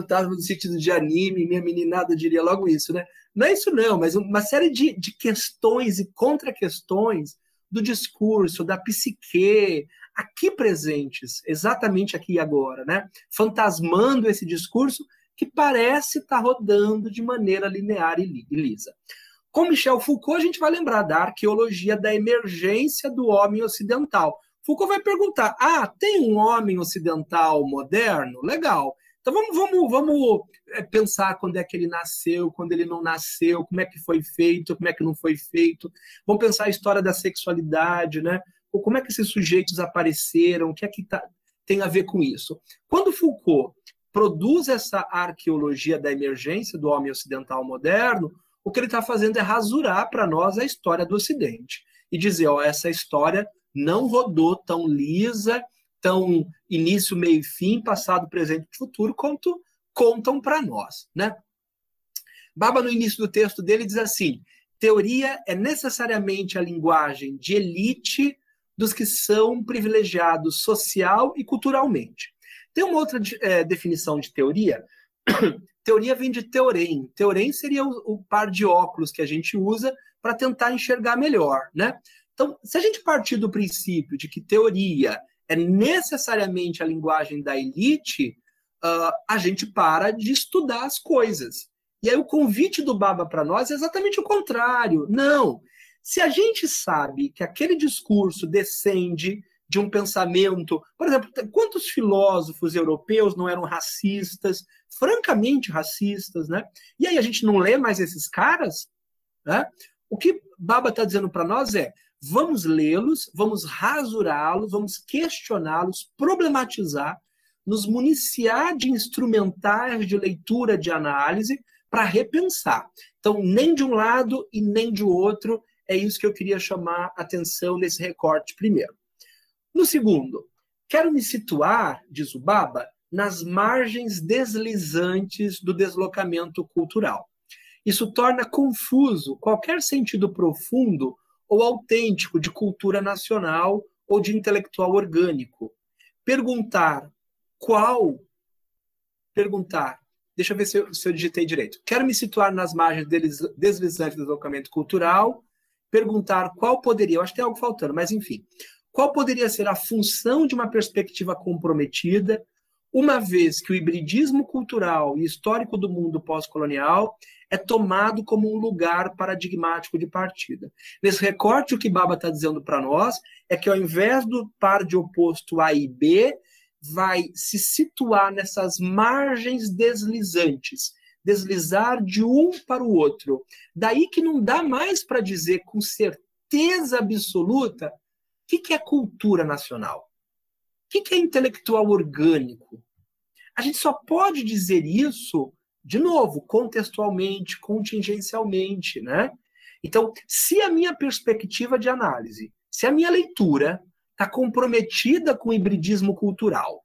Speaker 2: fantasma no sentido de anime, minha meninada diria logo isso, né? Não é isso, não, mas uma série de, de questões e contra-questões do discurso, da psique, aqui presentes, exatamente aqui e agora, né? Fantasmando esse discurso que parece estar tá rodando de maneira linear e lisa. Com Michel Foucault, a gente vai lembrar da arqueologia da emergência do homem ocidental. Foucault vai perguntar: ah, tem um homem ocidental moderno? Legal. Então vamos, vamos, vamos é, pensar quando é que ele nasceu, quando ele não nasceu, como é que foi feito, como é que não foi feito. Vamos pensar a história da sexualidade, né? Ou como é que esses sujeitos apareceram, o que é que tá, tem a ver com isso. Quando Foucault produz essa arqueologia da emergência do homem ocidental moderno, o que ele está fazendo é rasurar para nós a história do Ocidente e dizer, ó, essa história não rodou tão lisa tão início, meio e fim, passado, presente e futuro, quanto contam para nós. Né? Baba, no início do texto dele, diz assim: teoria é necessariamente a linguagem de elite dos que são privilegiados social e culturalmente. Tem uma outra é, definição de teoria. [clears throat] teoria vem de teorem. Teorem seria o, o par de óculos que a gente usa para tentar enxergar melhor, né? Então, se a gente partir do princípio de que teoria é necessariamente a linguagem da elite, uh, a gente para de estudar as coisas. E aí o convite do Baba para nós é exatamente o contrário. Não. Se a gente sabe que aquele discurso descende de um pensamento, por exemplo, quantos filósofos europeus não eram racistas, francamente racistas, né? E aí a gente não lê mais esses caras, né? O que Baba está dizendo para nós é: Vamos lê-los, vamos rasurá-los, vamos questioná-los, problematizar, nos municiar de instrumentais de leitura, de análise, para repensar. Então, nem de um lado e nem de outro, é isso que eu queria chamar a atenção nesse recorte primeiro. No segundo, quero me situar, diz o Baba, nas margens deslizantes do deslocamento cultural. Isso torna confuso qualquer sentido profundo ou autêntico de cultura nacional ou de intelectual orgânico. Perguntar qual, perguntar Deixa eu ver se eu, se eu digitei direito. Quero me situar nas margens deslizantes do deslocamento cultural, perguntar qual poderia, eu acho que tem algo faltando, mas enfim, qual poderia ser a função de uma perspectiva comprometida, uma vez que o hibridismo cultural e histórico do mundo pós-colonial é tomado como um lugar paradigmático de partida. Nesse recorte, o que Baba está dizendo para nós é que, ao invés do par de oposto A e B, vai se situar nessas margens deslizantes, deslizar de um para o outro. Daí que não dá mais para dizer com certeza absoluta o que, que é cultura nacional, o que, que é intelectual orgânico. A gente só pode dizer isso, de novo, contextualmente, contingencialmente, né? Então, se a minha perspectiva de análise, se a minha leitura está comprometida com o hibridismo cultural,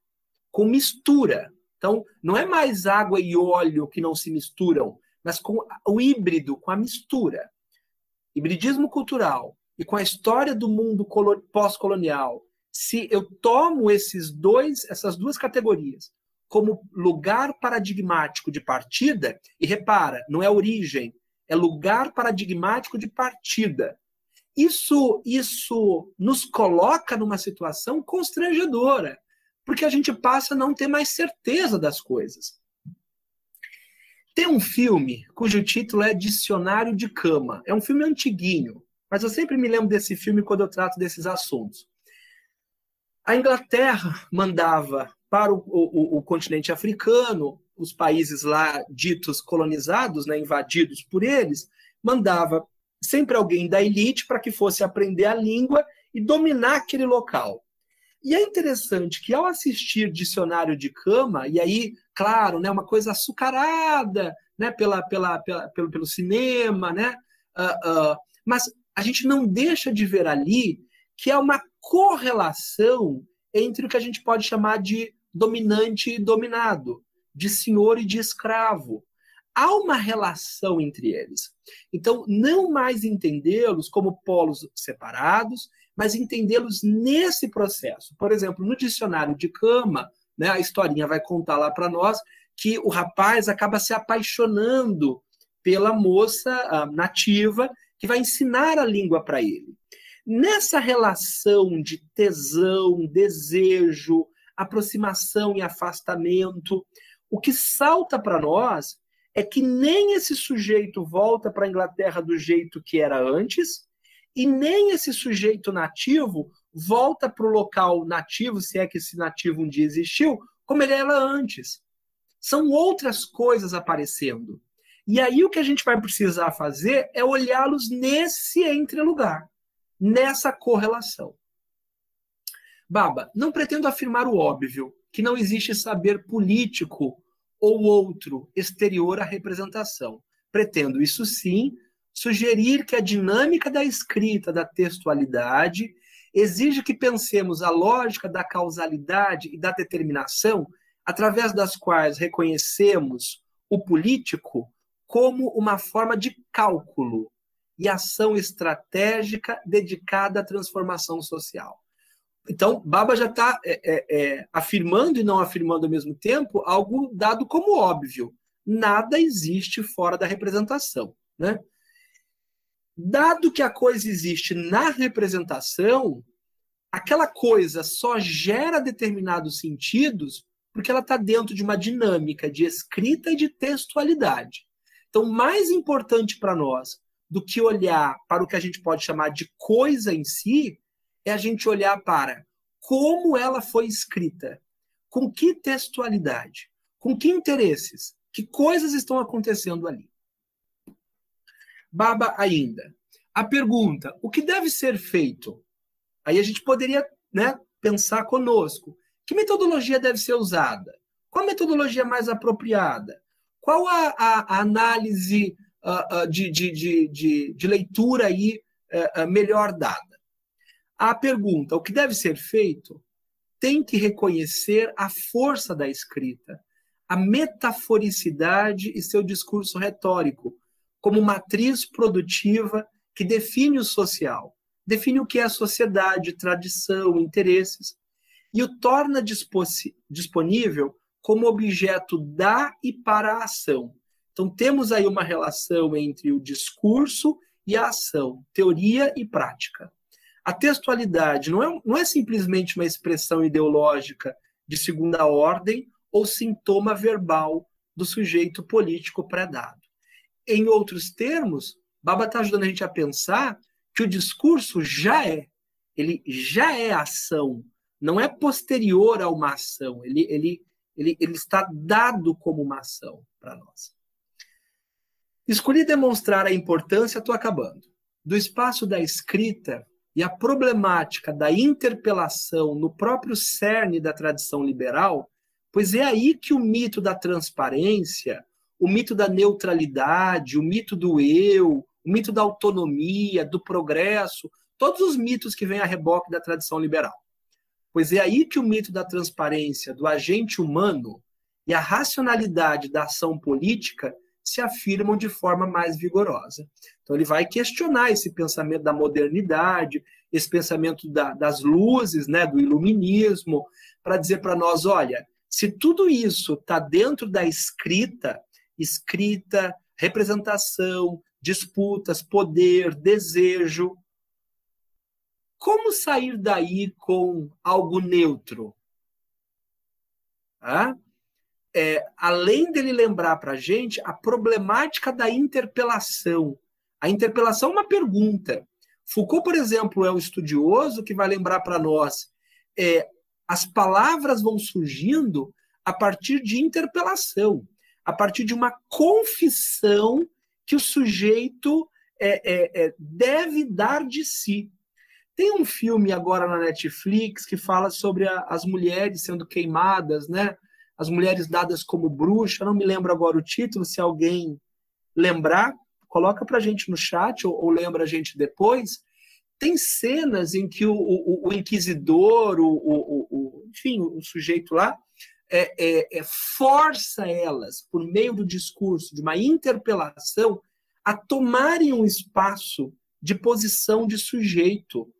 Speaker 2: com mistura. Então, não é mais água e óleo que não se misturam, mas com o híbrido, com a mistura. Hibridismo cultural e com a história do mundo pós-colonial, se eu tomo esses dois, essas duas categorias como lugar paradigmático de partida, e repara, não é origem, é lugar paradigmático de partida. Isso, isso nos coloca numa situação constrangedora, porque a gente passa a não ter mais certeza das coisas. Tem um filme cujo título é Dicionário de Cama. É um filme antiguinho, mas eu sempre me lembro desse filme quando eu trato desses assuntos. A Inglaterra mandava para o, o, o continente africano, os países lá ditos colonizados, né, invadidos por eles, mandava sempre alguém da elite para que fosse aprender a língua e dominar aquele local. E é interessante que ao assistir Dicionário de Cama, e aí, claro, né, uma coisa açucarada né, pela, pela, pela pelo, pelo cinema, né, uh, uh, mas a gente não deixa de ver ali que há uma correlação entre o que a gente pode chamar de dominante e dominado, de senhor e de escravo há uma relação entre eles. Então, não mais entendê-los como polos separados, mas entendê-los nesse processo. Por exemplo, no dicionário de cama, né, a historinha vai contar lá para nós que o rapaz acaba se apaixonando pela moça nativa que vai ensinar a língua para ele. Nessa relação de tesão, desejo, aproximação e afastamento, o que salta para nós é que nem esse sujeito volta para a Inglaterra do jeito que era antes, e nem esse sujeito nativo volta para o local nativo, se é que esse nativo um dia existiu, como ele era antes. São outras coisas aparecendo. E aí o que a gente vai precisar fazer é olhá-los nesse entrelugar, nessa correlação. Baba, não pretendo afirmar o óbvio, que não existe saber político ou outro exterior à representação. Pretendo, isso sim, sugerir que a dinâmica da escrita, da textualidade, exige que pensemos a lógica da causalidade e da determinação, através das quais reconhecemos o político como uma forma de cálculo e ação estratégica dedicada à transformação social. Então, Baba já está é, é, é, afirmando e não afirmando ao mesmo tempo algo dado como óbvio. Nada existe fora da representação. Né? Dado que a coisa existe na representação, aquela coisa só gera determinados sentidos porque ela está dentro de uma dinâmica de escrita e de textualidade. Então, mais importante para nós do que olhar para o que a gente pode chamar de coisa em si, é a gente olhar para como ela foi escrita, com que textualidade, com que interesses, que coisas estão acontecendo ali. Baba ainda. A pergunta: o que deve ser feito? Aí a gente poderia né, pensar conosco. Que metodologia deve ser usada? Qual a metodologia mais apropriada? Qual a, a, a análise de, de, de, de, leitura aí, uh, melhor dada? A pergunta, o que deve ser feito, tem que reconhecer a força da escrita, a metaforicidade e seu discurso retórico, como matriz produtiva que define o social, define o que é a sociedade, tradição, interesses, e o torna disponível como objeto da e para a ação. Então, temos aí uma relação entre o discurso e a ação, teoria e prática. A textualidade não é, não é simplesmente uma expressão ideológica de segunda ordem ou sintoma verbal do sujeito político pré-dado. Em outros termos, Baba está ajudando a gente a pensar que o discurso já é, ele já é ação, não é posterior a uma ação, ele, ele, ele, ele está dado como uma ação para nós. Escolhi demonstrar a importância, estou acabando, do espaço da escrita e a problemática da interpelação no próprio cerne da tradição liberal, pois é aí que o mito da transparência, o mito da neutralidade, o mito do eu, o mito da autonomia, do progresso, todos os mitos que vêm a reboque da tradição liberal. Pois é aí que o mito da transparência, do agente humano e a racionalidade da ação política se afirmam de forma mais vigorosa. Então, ele vai questionar esse pensamento da modernidade, esse pensamento da, das luzes, né, do iluminismo, para dizer para nós: olha, se tudo isso está dentro da escrita, escrita, representação, disputas, poder, desejo, como sair daí com algo neutro? Ah? É, além dele lembrar para a gente a problemática da interpelação. A interpelação é uma pergunta. Foucault, por exemplo, é um estudioso que vai lembrar para nós é, as palavras vão surgindo a partir de interpelação, a partir de uma confissão que o sujeito é, é, é deve dar de si. Tem um filme agora na Netflix que fala sobre a, as mulheres sendo queimadas, né? As Mulheres Dadas como Bruxa, não me lembro agora o título, se alguém lembrar, coloca para a gente no chat ou, ou lembra a gente depois. Tem cenas em que o, o, o inquisidor, o, o, enfim, o sujeito lá, é, é, é, força elas, por meio do discurso, de uma interpelação, a tomarem um espaço de posição de sujeito.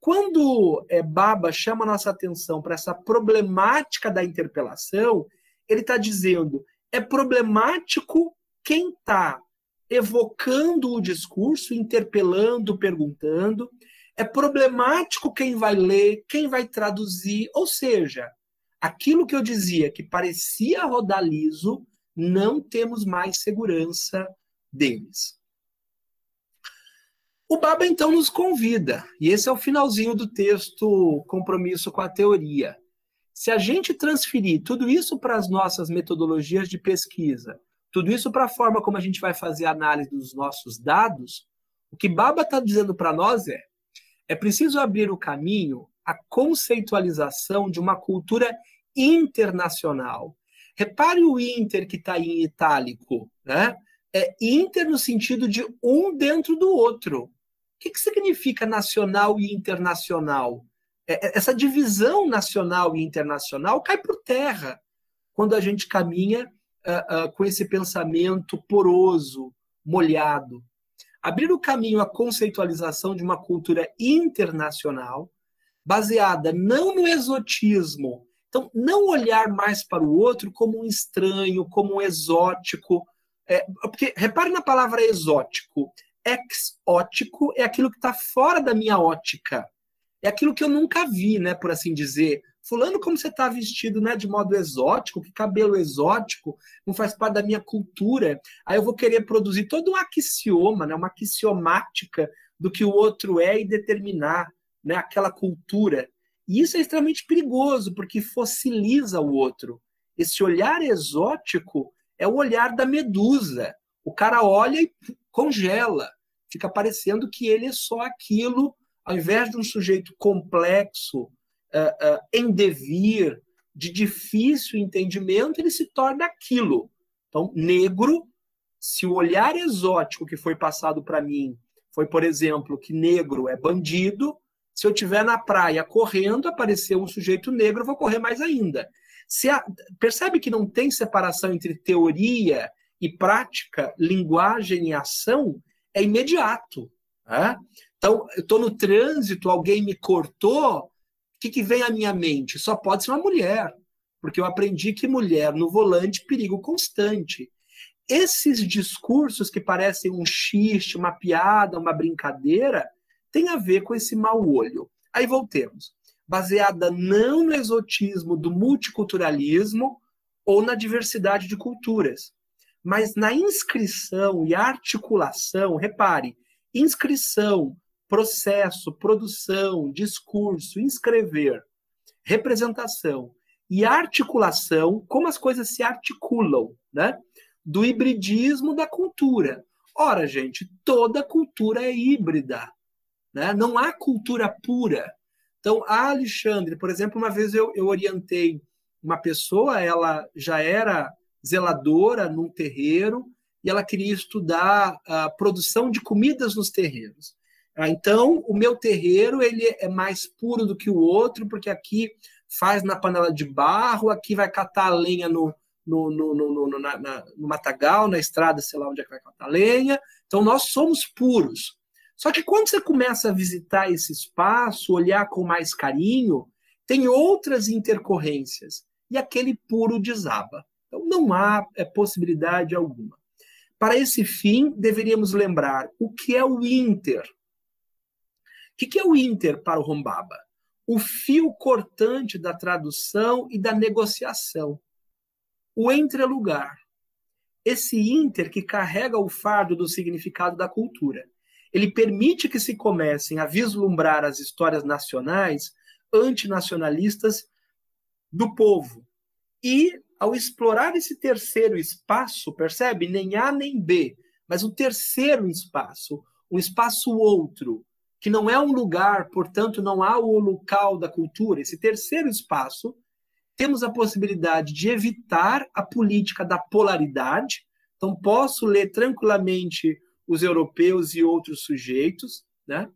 Speaker 2: Quando é, Baba chama nossa atenção para essa problemática da interpelação, ele está dizendo é problemático quem está evocando o discurso, interpelando, perguntando. É problemático quem vai ler, quem vai traduzir. Ou seja, aquilo que eu dizia que parecia rodar liso, não temos mais segurança deles. O Baba então nos convida, e esse é o finalzinho do texto Compromisso com a Teoria. Se a gente transferir tudo isso para as nossas metodologias de pesquisa, tudo isso para a forma como a gente vai fazer a análise dos nossos dados, o que Baba está dizendo para nós é: é preciso abrir o caminho à conceitualização de uma cultura internacional. Repare o inter que está em itálico, né? É inter no sentido de um dentro do outro que, que significa nacional e internacional? É, é, essa divisão nacional e internacional cai por terra quando a gente caminha uh, uh, com esse pensamento poroso, molhado. Abrir o caminho à conceitualização de uma cultura internacional, baseada não no exotismo, então não olhar mais para o outro como um estranho, como um exótico. É, porque repare na palavra exótico exótico é aquilo que está fora da minha ótica. É aquilo que eu nunca vi, né, por assim dizer. Fulano, como você está vestido né, de modo exótico, que cabelo exótico, não faz parte da minha cultura. Aí eu vou querer produzir todo um axioma, né, uma axiomática do que o outro é e determinar né, aquela cultura. E isso é extremamente perigoso, porque fossiliza o outro. Esse olhar exótico é o olhar da medusa. O cara olha e congela. Fica parecendo que ele é só aquilo, ao invés de um sujeito complexo, uh, uh, em devir, de difícil entendimento, ele se torna aquilo. Então, negro, se o olhar exótico que foi passado para mim foi, por exemplo, que negro é bandido, se eu estiver na praia correndo, apareceu um sujeito negro, eu vou correr mais ainda. A, percebe que não tem separação entre teoria e prática, linguagem e ação é imediato. Né? Então, eu estou no trânsito, alguém me cortou, o que, que vem à minha mente? Só pode ser uma mulher. porque eu aprendi que mulher no volante, perigo constante. Esses discursos que parecem um xiste, uma piada, uma brincadeira, tem a ver com esse mau olho. Aí voltemos. Baseada não no exotismo do multiculturalismo ou na diversidade de culturas, mas na inscrição e articulação, repare, inscrição, processo, produção, discurso, inscrever, representação e articulação, como as coisas se articulam, né? Do hibridismo da cultura. Ora, gente, toda cultura é híbrida, né? Não há cultura pura. Então, a Alexandre, por exemplo, uma vez eu, eu orientei uma pessoa, ela já era zeladora num terreiro e ela queria estudar a produção de comidas nos terreiros. Ah, então, o meu terreiro ele é mais puro do que o outro, porque aqui faz na panela de barro, aqui vai catar a lenha no, no, no, no, no, na, na, no matagal, na estrada, sei lá onde é que vai catar a lenha. Então, nós somos puros. Só que quando você começa a visitar esse espaço, olhar com mais carinho, tem outras intercorrências e aquele puro desaba. Então, não há é, possibilidade alguma. Para esse fim, deveríamos lembrar o que é o Inter. O que é o Inter para o Rombaba? O fio cortante da tradução e da negociação. O entrelugar. Esse Inter que carrega o fardo do significado da cultura. Ele permite que se comecem a vislumbrar as histórias nacionais antinacionalistas do povo. E ao explorar esse terceiro espaço, percebe? Nem A nem B, mas o terceiro espaço, um espaço outro, que não é um lugar, portanto, não há o local da cultura, esse terceiro espaço, temos a possibilidade de evitar a política da polaridade. Então, posso ler tranquilamente os europeus e outros sujeitos, né?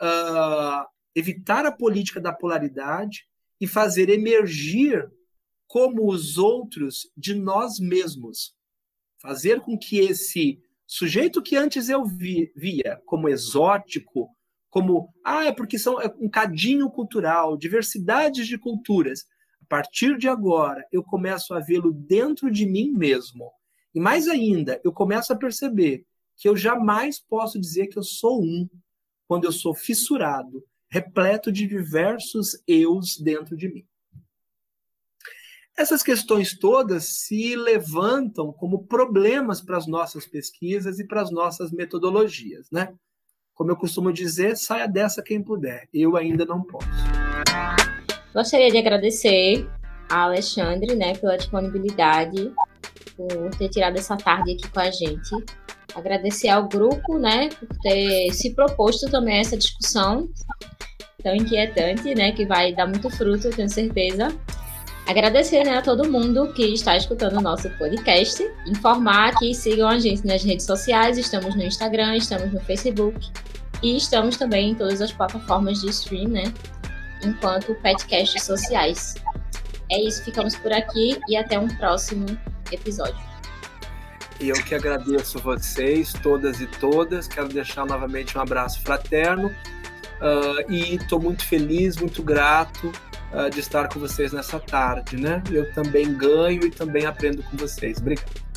Speaker 2: Uh, evitar a política da polaridade e fazer emergir como os outros de nós mesmos. Fazer com que esse sujeito que antes eu via como exótico, como, ah, é porque são é um cadinho cultural, diversidades de culturas. A partir de agora, eu começo a vê-lo dentro de mim mesmo. E mais ainda, eu começo a perceber que eu jamais posso dizer que eu sou um, quando eu sou fissurado, repleto de diversos eus dentro de mim. Essas questões todas se levantam como problemas para as nossas pesquisas e para as nossas metodologias, né? Como eu costumo dizer, saia dessa quem puder. Eu ainda não posso.
Speaker 1: Gostaria de agradecer a Alexandre, né, pela disponibilidade, por ter tirado essa tarde aqui com a gente. Agradecer ao grupo, né, por ter se proposto também essa discussão tão inquietante, né, que vai dar muito fruto, tenho certeza. Agradecer né, a todo mundo que está escutando o nosso podcast. Informar que sigam a gente nas redes sociais. Estamos no Instagram, estamos no Facebook e estamos também em todas as plataformas de stream, né? Enquanto podcasts sociais. É isso, ficamos por aqui e até um próximo episódio.
Speaker 2: E eu que agradeço vocês, todas e todas. Quero deixar novamente um abraço fraterno. Uh, e estou muito feliz, muito grato uh, de estar com vocês nessa tarde, né? Eu também ganho e também aprendo com vocês. Obrigado.